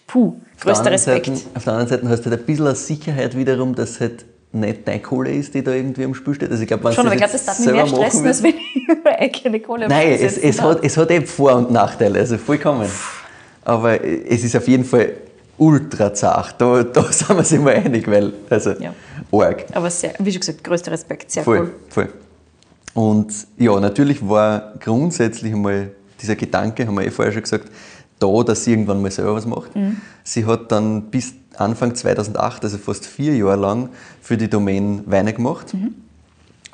Puh, größter Respekt. Seite, auf der anderen Seite hast du halt ein bisschen Sicherheit wiederum, dass halt nicht deine Kohle ist, die da irgendwie am Spiel steht. Also ich glaube, Schon, aber ich glaube, das darf mich mehr stressen, als wenn ich über eigene Kohle Nein, es, es, hat, es hat eben Vor- und Nachteile, also vollkommen. Aber es ist auf jeden Fall ultra zart. Da, da sind wir uns immer einig, weil, also, ja. arg. Aber sehr, wie schon gesagt, größter Respekt, sehr voll, cool. Voll. Und ja, natürlich war grundsätzlich einmal dieser Gedanke, haben wir eh vorher schon gesagt, da, dass sie irgendwann mal selber was macht. Mhm. Sie hat dann bis Anfang 2008, also fast vier Jahre lang, für die Domain Weine gemacht. Mhm.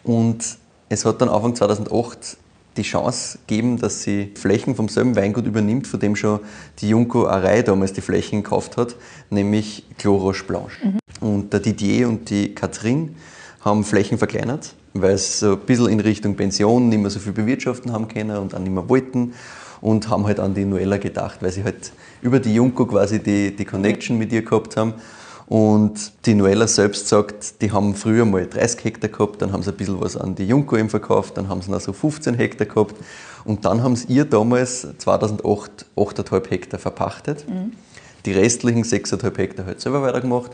Und es hat dann Anfang 2008 die Chance gegeben, dass sie Flächen vom selben Weingut übernimmt, von dem schon die Junko Arei damals die Flächen gekauft hat, nämlich Chloroche Blanche. Mhm. Und der Didier und die Catherine haben Flächen verkleinert, weil sie so ein bisschen in Richtung Pension nicht mehr so viel bewirtschaften haben können und auch nicht mehr wollten und haben halt an die Noella gedacht, weil sie halt über die Junko quasi die, die Connection mit ihr gehabt haben. Und die Noella selbst sagt, die haben früher mal 30 Hektar gehabt, dann haben sie ein bisschen was an die Junko eben verkauft, dann haben sie noch so 15 Hektar gehabt und dann haben sie ihr damals 2008 8,5 Hektar verpachtet. Mhm. Die restlichen 6,5 Hektar halt selber weitergemacht.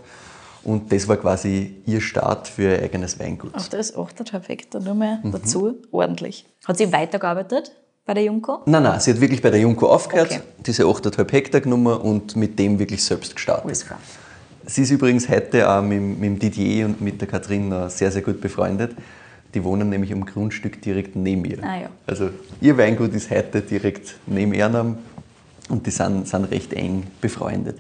Und das war quasi ihr Start für ihr eigenes Weingut. Auf das 8,5 Hektar nur mehr mhm. dazu, ordentlich. Hat sie weitergearbeitet? Bei der Junko? Nein, nein, sie hat wirklich bei der Junko aufgehört, okay. diese 8,5 Hektar genommen und mit dem wirklich selbst gestartet. Alles klar. Sie ist übrigens heute auch mit, mit dem Didier und mit der Katrin sehr, sehr gut befreundet. Die wohnen nämlich am Grundstück direkt neben ihr. Ah, ja. Also ihr Weingut ist heute direkt neben Ernam und die sind, sind recht eng befreundet.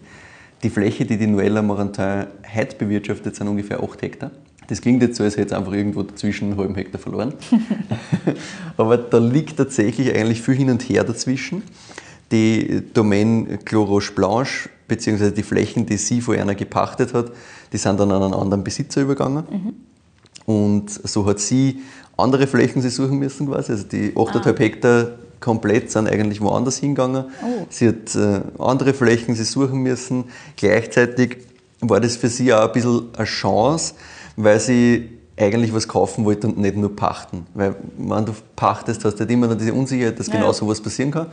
Die Fläche, die die Noella Morantin heute bewirtschaftet, sind ungefähr 8 Hektar. Das klingt jetzt so, als hätte es einfach irgendwo dazwischen einen halben Hektar verloren. Aber da liegt tatsächlich eigentlich viel hin und her dazwischen. Die Domaine Chloroche Blanche beziehungsweise die Flächen, die sie von einer gepachtet hat, die sind dann an einen anderen Besitzer übergegangen. Mhm. Und so hat sie andere Flächen sie suchen müssen quasi. Also die 8,5 ah. Hektar komplett sind eigentlich woanders hingegangen. Oh. Sie hat äh, andere Flächen sie suchen müssen. Gleichzeitig war das für sie auch ein bisschen eine Chance, weil sie eigentlich was kaufen wollte und nicht nur pachten. Weil wenn du pachtest, hast du halt immer noch diese Unsicherheit, dass ja. genau so was passieren kann.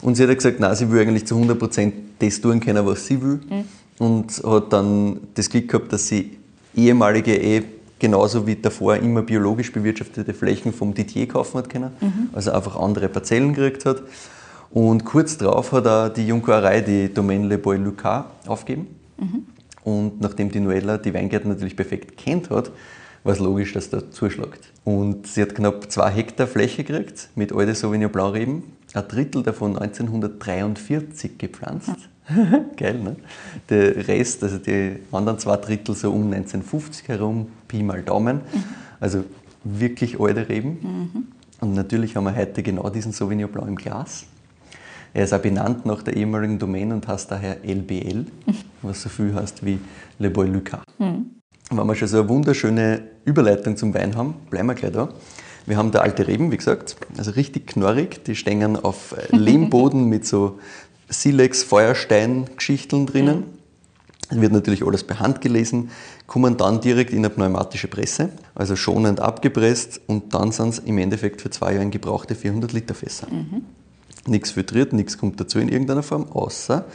Und sie hat gesagt, nein, sie will eigentlich zu 100% das tun können, was sie will. Mhm. Und hat dann das Glück gehabt, dass sie ehemalige eh genauso wie davor immer biologisch bewirtschaftete Flächen vom Didier kaufen hat können. Mhm. Also einfach andere Parzellen gekriegt hat. Und kurz darauf hat er die Jungquerei, die Domaine Le Bois Lucas, aufgegeben. Mhm. Und nachdem die Noella die Weingärten natürlich perfekt kennt hat, war es logisch, dass der zuschlägt. Und sie hat knapp zwei Hektar Fläche gekriegt mit alte Sauvignon Blanc Reben. Ein Drittel davon 1943 gepflanzt. Geil, ne? Der Rest, also die anderen zwei Drittel so um 1950 herum, Pi mal Daumen. Mhm. Also wirklich alte Reben. Mhm. Und natürlich haben wir heute genau diesen Sauvignon Blanc im Glas. Er ist auch benannt nach der ehemaligen Domain und heißt daher LBL. was so viel heißt wie Le Bois Lucas. Mhm. Wenn wir schon so eine wunderschöne Überleitung zum Wein haben, bleiben wir gleich da. Wir haben da alte Reben, wie gesagt, also richtig knorrig. Die stehen auf Lehmboden mit so Silex-Feuerstein-Geschichten drinnen. Mhm. Wird natürlich alles per Hand gelesen, kommen dann direkt in eine pneumatische Presse, also schonend abgepresst und dann sind es im Endeffekt für zwei Jahre gebrauchte 400 Liter Fässer. Mhm. Nichts filtriert, nichts kommt dazu in irgendeiner Form, außer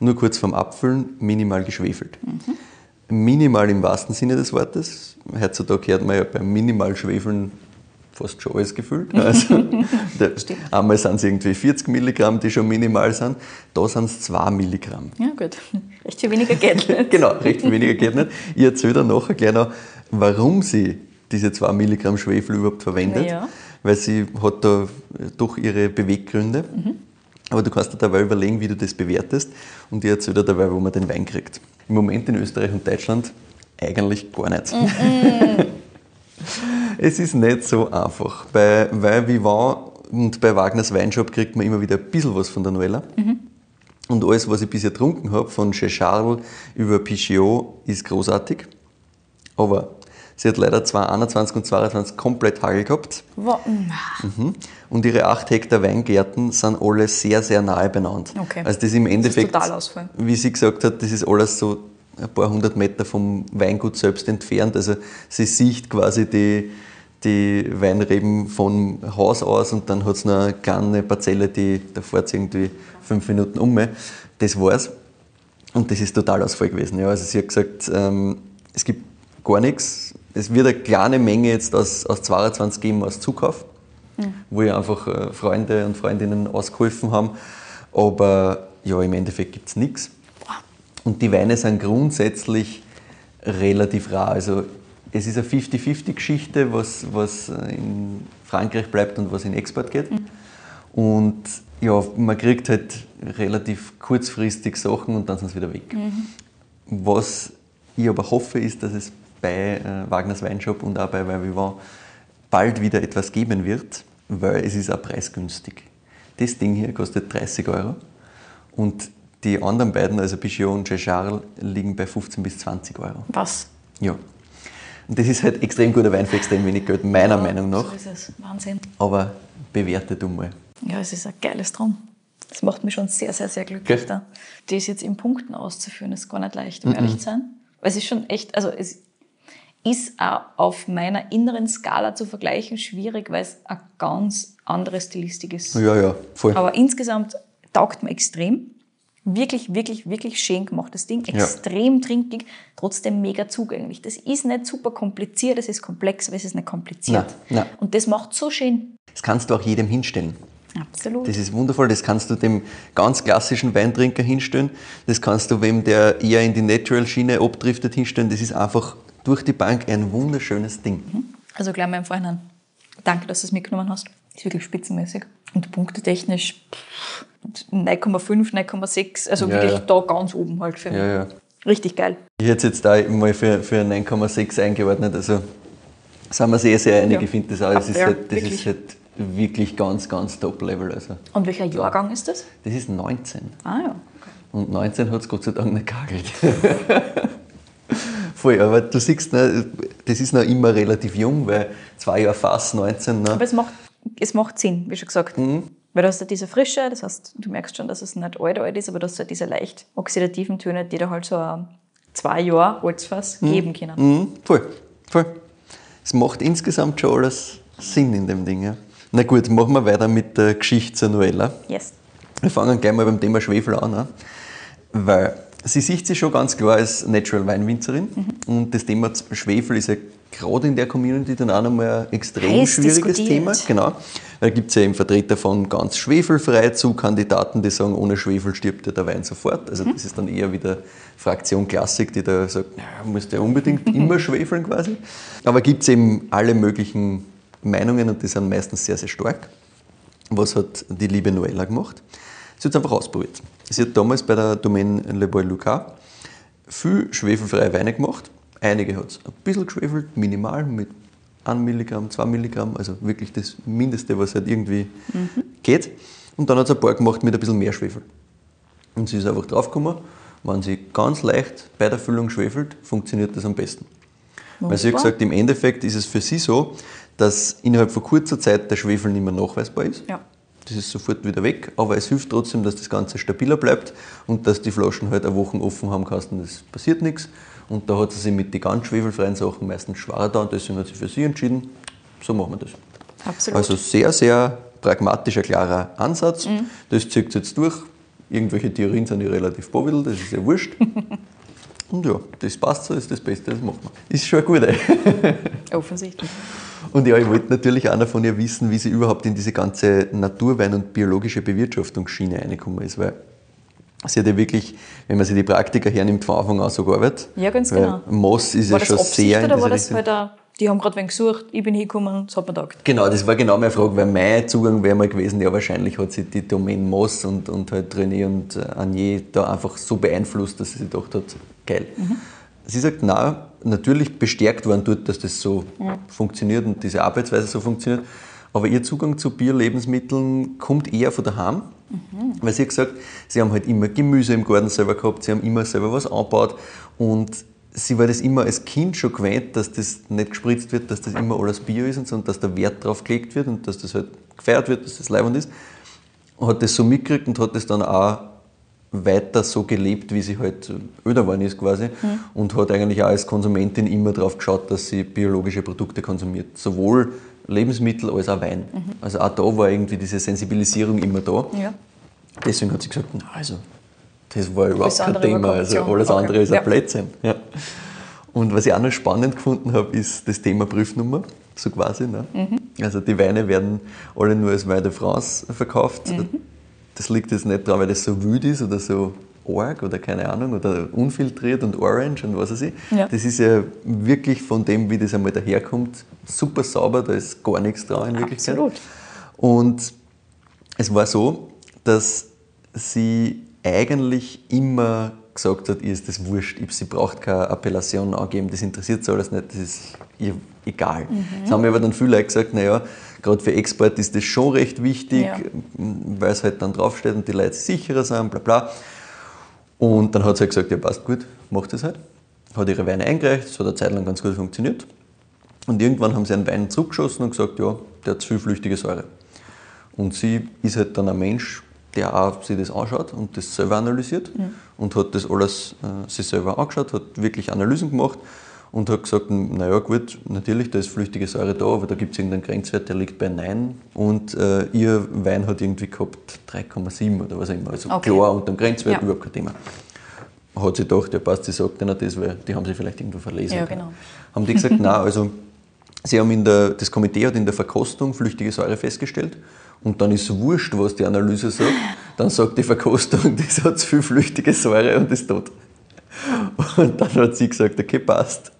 nur kurz vorm Abfüllen minimal geschwefelt. Mhm. Minimal im wahrsten Sinne des Wortes. Heutzutage hört man ja beim Minimalschwefeln fast schon alles gefüllt. Also, der, einmal sind es irgendwie 40 Milligramm, die schon minimal sind. Da sind es 2 Milligramm. Ja, gut. Recht viel weniger geht nicht. genau, recht viel weniger geht nicht. Ich erzähle dann nachher gleich noch, warum sie diese 2 Milligramm Schwefel überhaupt verwendet. Ja. Weil sie hat da doch ihre Beweggründe. Mhm. Aber du kannst dir dabei überlegen, wie du das bewertest. Und ich erzähle dir dabei, wo man den Wein kriegt. Im Moment in Österreich und Deutschland eigentlich gar nicht. Mhm. es ist nicht so einfach. Bei Wein Vivant und bei Wagners Weinshop kriegt man immer wieder ein bisschen was von der Noella. Mhm. Und alles, was ich bisher getrunken habe, von Chez Charles über Pichiot, ist großartig. Aber sie hat leider 2021 und 2022 komplett Hagel gehabt. Mhm. Und ihre 8 Hektar Weingärten sind alle sehr, sehr nahe beieinander. Okay. Also das ist im Endeffekt, das wie sie gesagt hat, das ist alles so ein paar hundert Meter vom Weingut selbst entfernt. Also sie sieht quasi die, die Weinreben vom Haus aus und dann hat es noch eine kleine Parzelle, die da fährt irgendwie fünf Minuten um. Das war's. Und das ist total Ausfall gewesen. Ja, also sie hat gesagt, ähm, es gibt gar nichts. Es wird eine kleine Menge jetzt aus, aus 22 geben aus Zukauf, mhm. wo ja einfach äh, Freunde und Freundinnen ausgeholfen haben. Aber ja, im Endeffekt gibt es nichts. Und die Weine sind grundsätzlich relativ rar. Also es ist eine 50-50-Geschichte, was, was in Frankreich bleibt und was in Export geht. Mhm. Und ja, man kriegt halt relativ kurzfristig Sachen und dann sind sie wieder weg. Mhm. Was ich aber hoffe, ist, dass es bei äh, Wagners Weinshop und auch bei Vivant bald wieder etwas geben wird, weil es ist auch preisgünstig. Das Ding hier kostet 30 Euro und die anderen beiden, also Pichot und Chez Charles, liegen bei 15 bis 20 Euro. Was? Ja. Und das ist halt extrem guter Wein für extrem wenig Geld, meiner ja, Meinung nach. So ist es. Wahnsinn. Aber bewerte du mal. Ja, es ist ein geiles Traum. Das macht mich schon sehr, sehr, sehr glücklich. Da. Das jetzt in Punkten auszuführen, ist gar nicht leicht, um mm -mm. ehrlich zu sein. Weil es ist schon echt, also es ist auch auf meiner inneren Skala zu vergleichen schwierig, weil es eine ganz andere Stilistik ist. Ja, ja, voll. Aber insgesamt taugt mir extrem wirklich, wirklich, wirklich schön gemachtes Ding. Extrem ja. trinkig, trotzdem mega zugänglich. Das ist nicht super kompliziert, es ist komplex, aber es ist nicht kompliziert. Nein, nein. Und das macht so schön. Das kannst du auch jedem hinstellen. Absolut. Das ist wundervoll. Das kannst du dem ganz klassischen Weintrinker hinstellen. Das kannst du wem, der eher in die Natural-Schiene abdriftet, hinstellen. Das ist einfach durch die Bank ein wunderschönes Ding. Mhm. Also gleich mal im Vorhinein. Danke, dass du es mitgenommen hast. Ist wirklich spitzenmäßig. Und punktetechnisch 9,5, 9,6, also ja, wirklich ja. da ganz oben halt für mich. Ja, Richtig geil. Ich hätte es jetzt da mal für, für 9,6 eingeordnet, also sind wir sehr, sehr einig. Ich finde das auch, das, ist halt, das ist halt wirklich ganz, ganz top-level. Also. Und welcher Jahrgang ist das? Das ist 19. Ah ja. Okay. Und 19 hat es Gott sei Dank nicht gehagelt. Voll, aber du siehst, ne, das ist noch immer relativ jung, weil zwei Jahre fast 19. Ne. Aber es macht, es macht Sinn, wie schon gesagt. Mhm. Weil du hast ja diese Frische, das heißt, du merkst schon, dass es nicht alt alt ist, aber du hast ja diese leicht oxidativen Töne, die da halt so zwei Jahre Holzfass mhm. geben können. Mhm. Voll, voll. Es macht insgesamt schon alles Sinn in dem Ding. Ja. Na gut, machen wir weiter mit der Geschichte zur Noella. Yes. Wir fangen gleich mal beim Thema Schwefel an, ne? weil sie sieht sich schon ganz klar als Natural Weinwinzerin mhm. und das Thema Schwefel ist ja gerade in der Community dann auch nochmal ein extrem Heiß schwieriges Thema. Genau. Da gibt es ja eben Vertreter von ganz schwefelfrei zu Kandidaten, die sagen, ohne Schwefel stirbt ja der Wein sofort. Also mhm. das ist dann eher wieder Fraktion Klassik, die da sagt, naja, muss der unbedingt immer schwefeln quasi. Aber gibt es eben alle möglichen Meinungen und die sind meistens sehr, sehr stark. Was hat die liebe Noella gemacht? Sie hat es einfach ausprobiert. Sie hat damals bei der Domaine Le Bois Lucas viel schwefelfreie Weine gemacht. Einige hat es ein bisschen geschwefelt, minimal, mit 1 Milligramm, 2 Milligramm, also wirklich das Mindeste, was halt irgendwie mhm. geht. Und dann hat es ein paar gemacht mit ein bisschen mehr Schwefel. Und sie ist einfach draufgekommen, wenn sie ganz leicht bei der Füllung schwefelt, funktioniert das am besten. Weil sie hat gesagt, im Endeffekt ist es für sie so, dass innerhalb von kurzer Zeit der Schwefel nicht mehr nachweisbar ist. Ja. Das ist sofort wieder weg, aber es hilft trotzdem, dass das Ganze stabiler bleibt und dass die Flaschen halt eine Woche offen haben kannst und es passiert nichts. Und da hat sie sich mit den ganz schwefelfreien Sachen meistens schwerer da und deswegen hat sie für sie entschieden, so machen wir das. Absolut. Also sehr, sehr pragmatischer, klarer Ansatz. Mhm. Das zieht jetzt durch. Irgendwelche Theorien sind ja relativ bovidel, das ist ja wurscht. und ja, das passt so, ist das Beste, das machen wir. Ist schon gut, ey. Offensichtlich. Und ja, ich wollte natürlich auch noch von ihr wissen, wie sie überhaupt in diese ganze Naturwein- und biologische Bewirtschaftungsschiene reingekommen ist, weil sie hat ja wirklich, wenn man sich die Praktika hernimmt, von Anfang an so gearbeitet. Ja, ganz genau. Moss ist war ja schon Absicht, sehr in diese das halt die haben gerade wen gesucht, ich bin hingekommen, das hat man gedacht. Genau, das war genau meine Frage, weil mein Zugang wäre mal gewesen, ja wahrscheinlich hat sie die Domain Moss und, und halt René und äh, Agnier da einfach so beeinflusst, dass sie sich gedacht hat, geil. Mhm. Sie sagt, nein, natürlich bestärkt worden dort, dass das so ja. funktioniert und diese Arbeitsweise so funktioniert. Aber ihr Zugang zu Bio-Lebensmitteln kommt eher von daheim. Mhm. Weil sie hat gesagt, sie haben halt immer Gemüse im Garten selber gehabt, sie haben immer selber was angebaut und sie war das immer als Kind schon gewöhnt, dass das nicht gespritzt wird, dass das immer alles Bio ist und so, und dass der Wert drauf gelegt wird und dass das halt gefeiert wird, dass das leibend ist. Hat das so mitgekriegt und hat das dann auch weiter so gelebt, wie sie halt öder geworden ist quasi mhm. und hat eigentlich auch als Konsumentin immer darauf geschaut, dass sie biologische Produkte konsumiert. Sowohl Lebensmittel als auch Wein. Mhm. Also auch da war irgendwie diese Sensibilisierung immer da. Ja. Deswegen hat sie gesagt, na also, das war überhaupt kein Thema, also alles okay. andere ist ja. ein Blödsinn. Ja. Und was ich auch noch spannend gefunden habe, ist das Thema Prüfnummer, so quasi. Ne? Mhm. Also die Weine werden alle nur als Wein de France verkauft. Mhm das liegt jetzt nicht daran, weil das so wild ist oder so arg oder keine Ahnung oder unfiltriert und orange und was weiß ich. Ja. Das ist ja wirklich von dem, wie das einmal daherkommt, super sauber, da ist gar nichts dran in Wirklichkeit. Absolut. Und es war so, dass sie eigentlich immer gesagt hat, ihr ist das wurscht, sie braucht keine Appellation angeben, das interessiert sie alles nicht, das ist ihr egal. Mhm. Das haben mir aber dann viele Leute gesagt, naja, gerade für Export ist das schon recht wichtig, ja. weil es halt dann draufsteht und die Leute sicherer sind, bla bla. Und dann hat sie halt gesagt, ja passt gut, macht das halt. Hat ihre Weine eingereicht, das hat eine Zeit lang ganz gut funktioniert. Und irgendwann haben sie einen Wein zurückgeschossen und gesagt, ja, der hat zu viel flüchtige Säure. Und sie ist halt dann ein Mensch, der auch sich das anschaut und das selber analysiert mhm. und hat das alles äh, sich selber angeschaut, hat wirklich Analysen gemacht und hat gesagt, naja gut, natürlich, da ist flüchtige Säure da, aber da gibt es irgendeinen Grenzwert, der liegt bei 9 und äh, ihr Wein hat irgendwie gehabt 3,7 oder was auch immer, also okay. klar unter dem Grenzwert, ja. überhaupt kein Thema. Hat sie gedacht, ja passt, sie sagt ihnen das, weil die haben sie vielleicht irgendwo verlesen. Ja, genau. Haben die gesagt, nein, also sie haben in der, das Komitee hat in der Verkostung flüchtige Säure festgestellt und dann ist es wurscht, was die Analyse sagt, dann sagt die Verkostung, das hat zu viel flüchtige Säure und ist tot. Und dann hat sie gesagt, okay, passt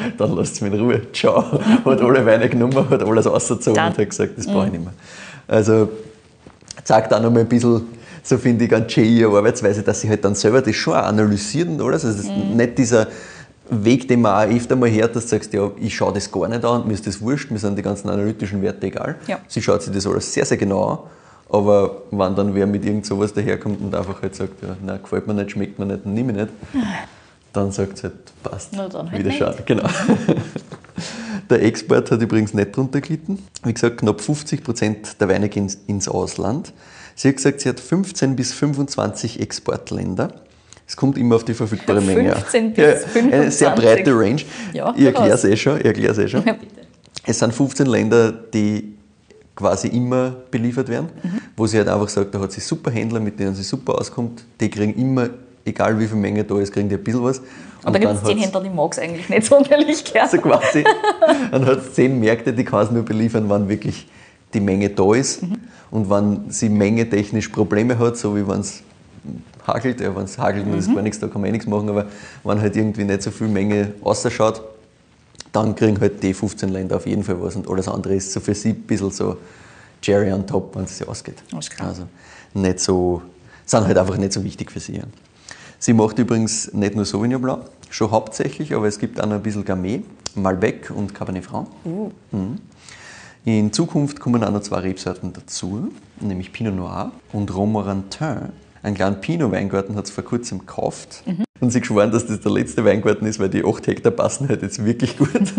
dann lasst es mich in Ruhe. Ciao. Hat alle Weine genommen, hat alles ausgezogen und hat gesagt, das brauche ich nicht mehr. Also zeigt auch noch mal ein bisschen, so finde ich, ganz schön ihre Arbeitsweise, dass sie halt dann selber das schon analysiert und alles. Also mhm. nicht dieser Weg, den man auch öfter mal hört, dass du sagst, ja, ich schaue das gar nicht an, mir ist das wurscht, mir sind die ganzen analytischen Werte egal. Ja. Sie schaut sich das alles sehr, sehr genau an Aber wenn dann wer mit irgend sowas daherkommt und einfach halt sagt, ja, nein, gefällt mir nicht, schmeckt mir nicht, nimm ich nicht, dann sagt es halt, passt. Na dann halt wieder nicht. schauen. Genau. Der Export hat übrigens nicht drunter gelitten. Wie gesagt, knapp 50 Prozent der Weine gehen ins Ausland. Sie hat gesagt, sie hat 15 bis 25 Exportländer. Es kommt immer auf die verfügbare Menge. 15 bis Eine sehr 25. breite Range. Ja, ich erkläre es durchaus. eh schon. Ich eh schon. Ja. Es sind 15 Länder, die quasi immer beliefert werden, Mhm. wo sie halt einfach sagt, da hat sie super Händler, mit denen sie super auskommt. Die kriegen immer, egal wie viel Menge da ist, kriegen die ein bisschen was. Und da gibt es dann zehn Händler, die mag es eigentlich nicht sonderlich gern. also quasi. Dann hat es zehn Märkte, die kann es nur beliefern, wann wirklich die Menge da ist. Und wenn sie mengetechnisch Probleme hat, so wie wenn es hagelt, ja, wenn es hagelt und es gar nichts, da kann man eh nichts machen, aber wenn halt irgendwie nicht so viel Menge ausschaut, dann kriegen halt die 15 Länder auf jeden Fall was und alles andere ist so für sie ein bisschen so Cherry on top, wenn es sich ausgeht. Alles klar. Also nicht so, sind halt einfach nicht so wichtig für sie. Ja. Sie macht übrigens nicht nur Sauvignon Blanc, schon hauptsächlich, aber es gibt auch noch ein bisschen Gamay, Malbec und Cabernet Franc. Mhm. In Zukunft kommen auch noch zwei Rebsorten dazu, nämlich Pinot Noir und Romorantin. Einen kleinen Pinot-Weingarten hat sie vor kurzem gekauft. Und sie geschworen, dass das der letzte Weingarten ist, weil die 8 Hektar passen halt jetzt wirklich gut.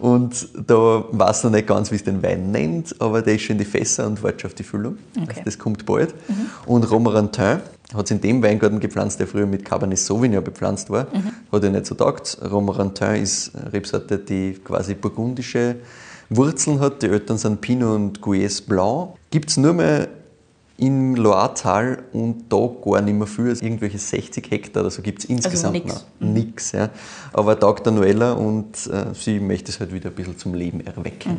und da weiß noch nicht ganz, wie es den Wein nennt, aber der ist schon in die Fässer und wartet schon auf die Füllung. Okay. Also das kommt bald. Und Romorantin hat es in dem Weingarten gepflanzt, der früher mit Cabernet Sauvignon bepflanzt war. Hat ja nicht so taugt. Romorantin ist eine Rebsorte, die quasi burgundische Wurzeln hat. Die Eltern sind Pinot und Gouès Blanc. Gibt es nur mehr im Loiretal und da gar nicht mehr viel. Also irgendwelche 60 Hektar oder so gibt es insgesamt nix. noch. Nix, ja. Aber taugt der Noella und äh, sie möchte es halt wieder ein bisschen zum Leben erwecken.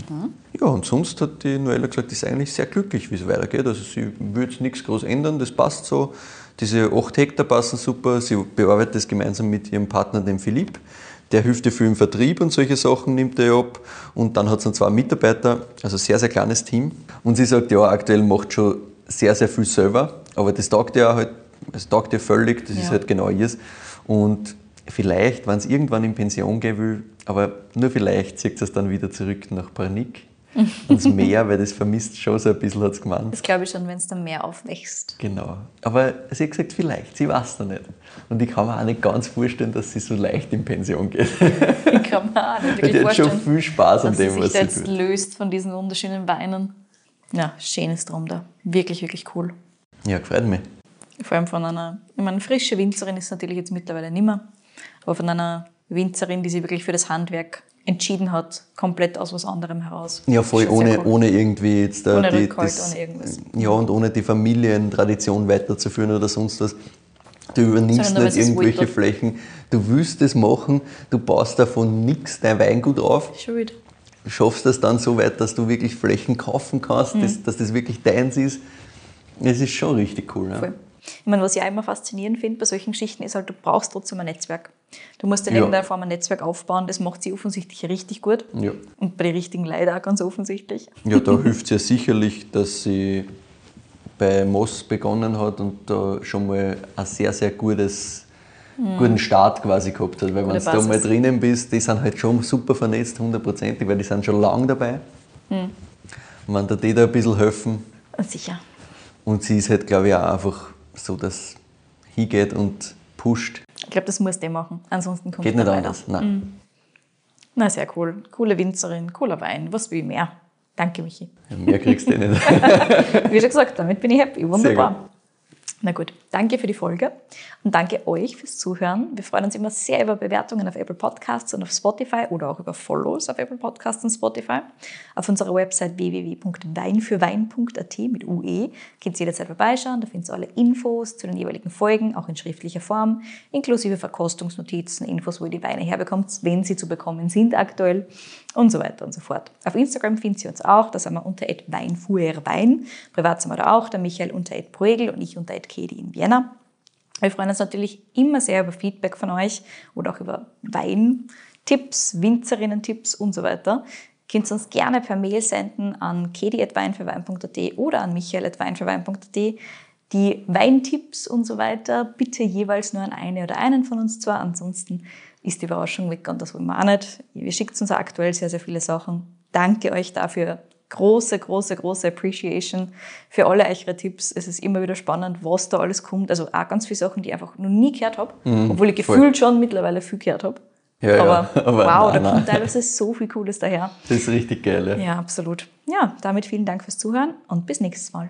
Ja, und sonst hat die Noella gesagt, die ist eigentlich sehr glücklich, wie es weitergeht. Also sie würde nichts groß ändern, das passt so. Diese 8 Hektar passen super. Sie bearbeitet das gemeinsam mit ihrem Partner, dem Philipp. Der hilft ihr viel im Vertrieb und solche Sachen nimmt er ab. Und dann hat sie zwei Mitarbeiter, also sehr, sehr kleines Team. Und sie sagt, ja, aktuell macht schon sehr, sehr viel selber. Aber das taugt ihr halt, es taugt ihr völlig, das ist Ja. halt genau ihrs. Und vielleicht, wenn es irgendwann in Pension gehen will, aber nur vielleicht zieht es dann wieder zurück nach Parnik ins Meer, weil das vermisst schon so ein bisschen, hat es gemeint. Das glaube ich schon, wenn es dann mehr aufwächst. Genau. Aber sie hat gesagt, vielleicht, sie weiß da nicht. Und ich kann mir auch nicht ganz vorstellen, dass sie so leicht in Pension geht. Ich kann mir auch nicht Die wirklich hat schon viel Spaß an dem, sich was sie jetzt tut. löst von diesen wunderschönen Weinen. Ja, schönes Drum da. Wirklich, wirklich cool. Ja, gefreut mich. Vor allem von einer, ich meine, frische Winzerin ist natürlich jetzt mittlerweile nicht mehr, aber von einer Winzerin, die sich wirklich für das Handwerk entschieden hat, komplett aus was anderem heraus. Ja, voll, Schon ohne, cool. ohne irgendwie jetzt da Ohne die, Rückhalt, ohne irgendwas. Ja, und ohne die Familientradition weiterzuführen oder sonst was. Du übernimmst nicht irgendwelche. Flächen. Du willst es machen, du baust davon nichts dein Weingut auf, Schuld. schaffst das dann so weit, dass du wirklich Flächen kaufen kannst, Mhm. dass, dass das wirklich deins ist. Es ist schon richtig cool. Ja. Ich meine, was ich auch immer faszinierend finde bei solchen Geschichten ist halt, du brauchst trotzdem ein Netzwerk. Du musst in Ja. irgendeiner Form ein Netzwerk aufbauen, das macht sie offensichtlich richtig gut. Ja. Und bei den richtigen leider auch ganz offensichtlich. Ja, da hilft es ja sicherlich, dass sie bei Moss begonnen hat und da schon mal ein sehr, sehr gutes, guten Start quasi gehabt hat. Weil wenn du da mal drinnen bist, die sind halt schon super vernetzt, hundertprozentig, weil die sind schon lange dabei. Und wenn da die da ein bisschen helfen Sicher. und sie ist halt, glaube ich, auch einfach so, dass hingeht und pusht, Ich glaube, das musst du machen. Ansonsten kommt geht es nicht weiter. anders. Nein. Na, sehr cool. Coole Winzerin, cooler Wein. Was will ich mehr? Danke, Michi. Ja, Mehr kriegst du eh nicht. Wie schon gesagt, damit bin ich happy. Sehr Wunderbar. Na gut, danke für die Folge und danke euch fürs Zuhören. Wir freuen uns immer sehr über Bewertungen auf Apple Podcasts und auf Spotify oder auch über Follows auf Apple Podcasts und Spotify. Auf unserer Website www.weinfürwein.at mit UE könnt ihr jederzeit vorbeischauen. Da findet ihr alle Infos zu den jeweiligen Folgen, auch in schriftlicher Form, inklusive Verkostungsnotizen, Infos, wo ihr die Weine herbekommt, wenn sie zu bekommen sind aktuell und so weiter und so fort. Auf Instagram findet ihr uns auch, da sind wir unter @weinfuhrwein. Privat sind wir da auch, der Michael unter @proegel und ich unter @kedi in Vienna. Wir freuen uns natürlich immer sehr über Feedback von euch oder auch über Weintipps, Winzerinnen-Tipps und so weiter. Ihr könnt uns gerne per Mail senden an kedi.weinfürwein.at oder an michael.weinfürwein.at. Die Weintipps und so weiter bitte jeweils nur an eine oder einen von uns zwar, ansonsten ist die Überraschung weg und das wollen wir auch nicht. Ihr schickt uns aktuell sehr, sehr viele Sachen. Danke euch dafür große, große, große Appreciation für alle eure Tipps. Es ist immer wieder spannend, was da alles kommt. Also auch ganz viele Sachen, die ich einfach noch nie gehört habe, mhm, obwohl ich gefühlt voll. schon mittlerweile viel gehört habe. Ja, aber, ja. aber wow, nein, da kommt teilweise so viel Cooles daher. Das ist richtig geil. Ja. ja, absolut. Ja, damit vielen Dank fürs Zuhören und bis nächstes Mal.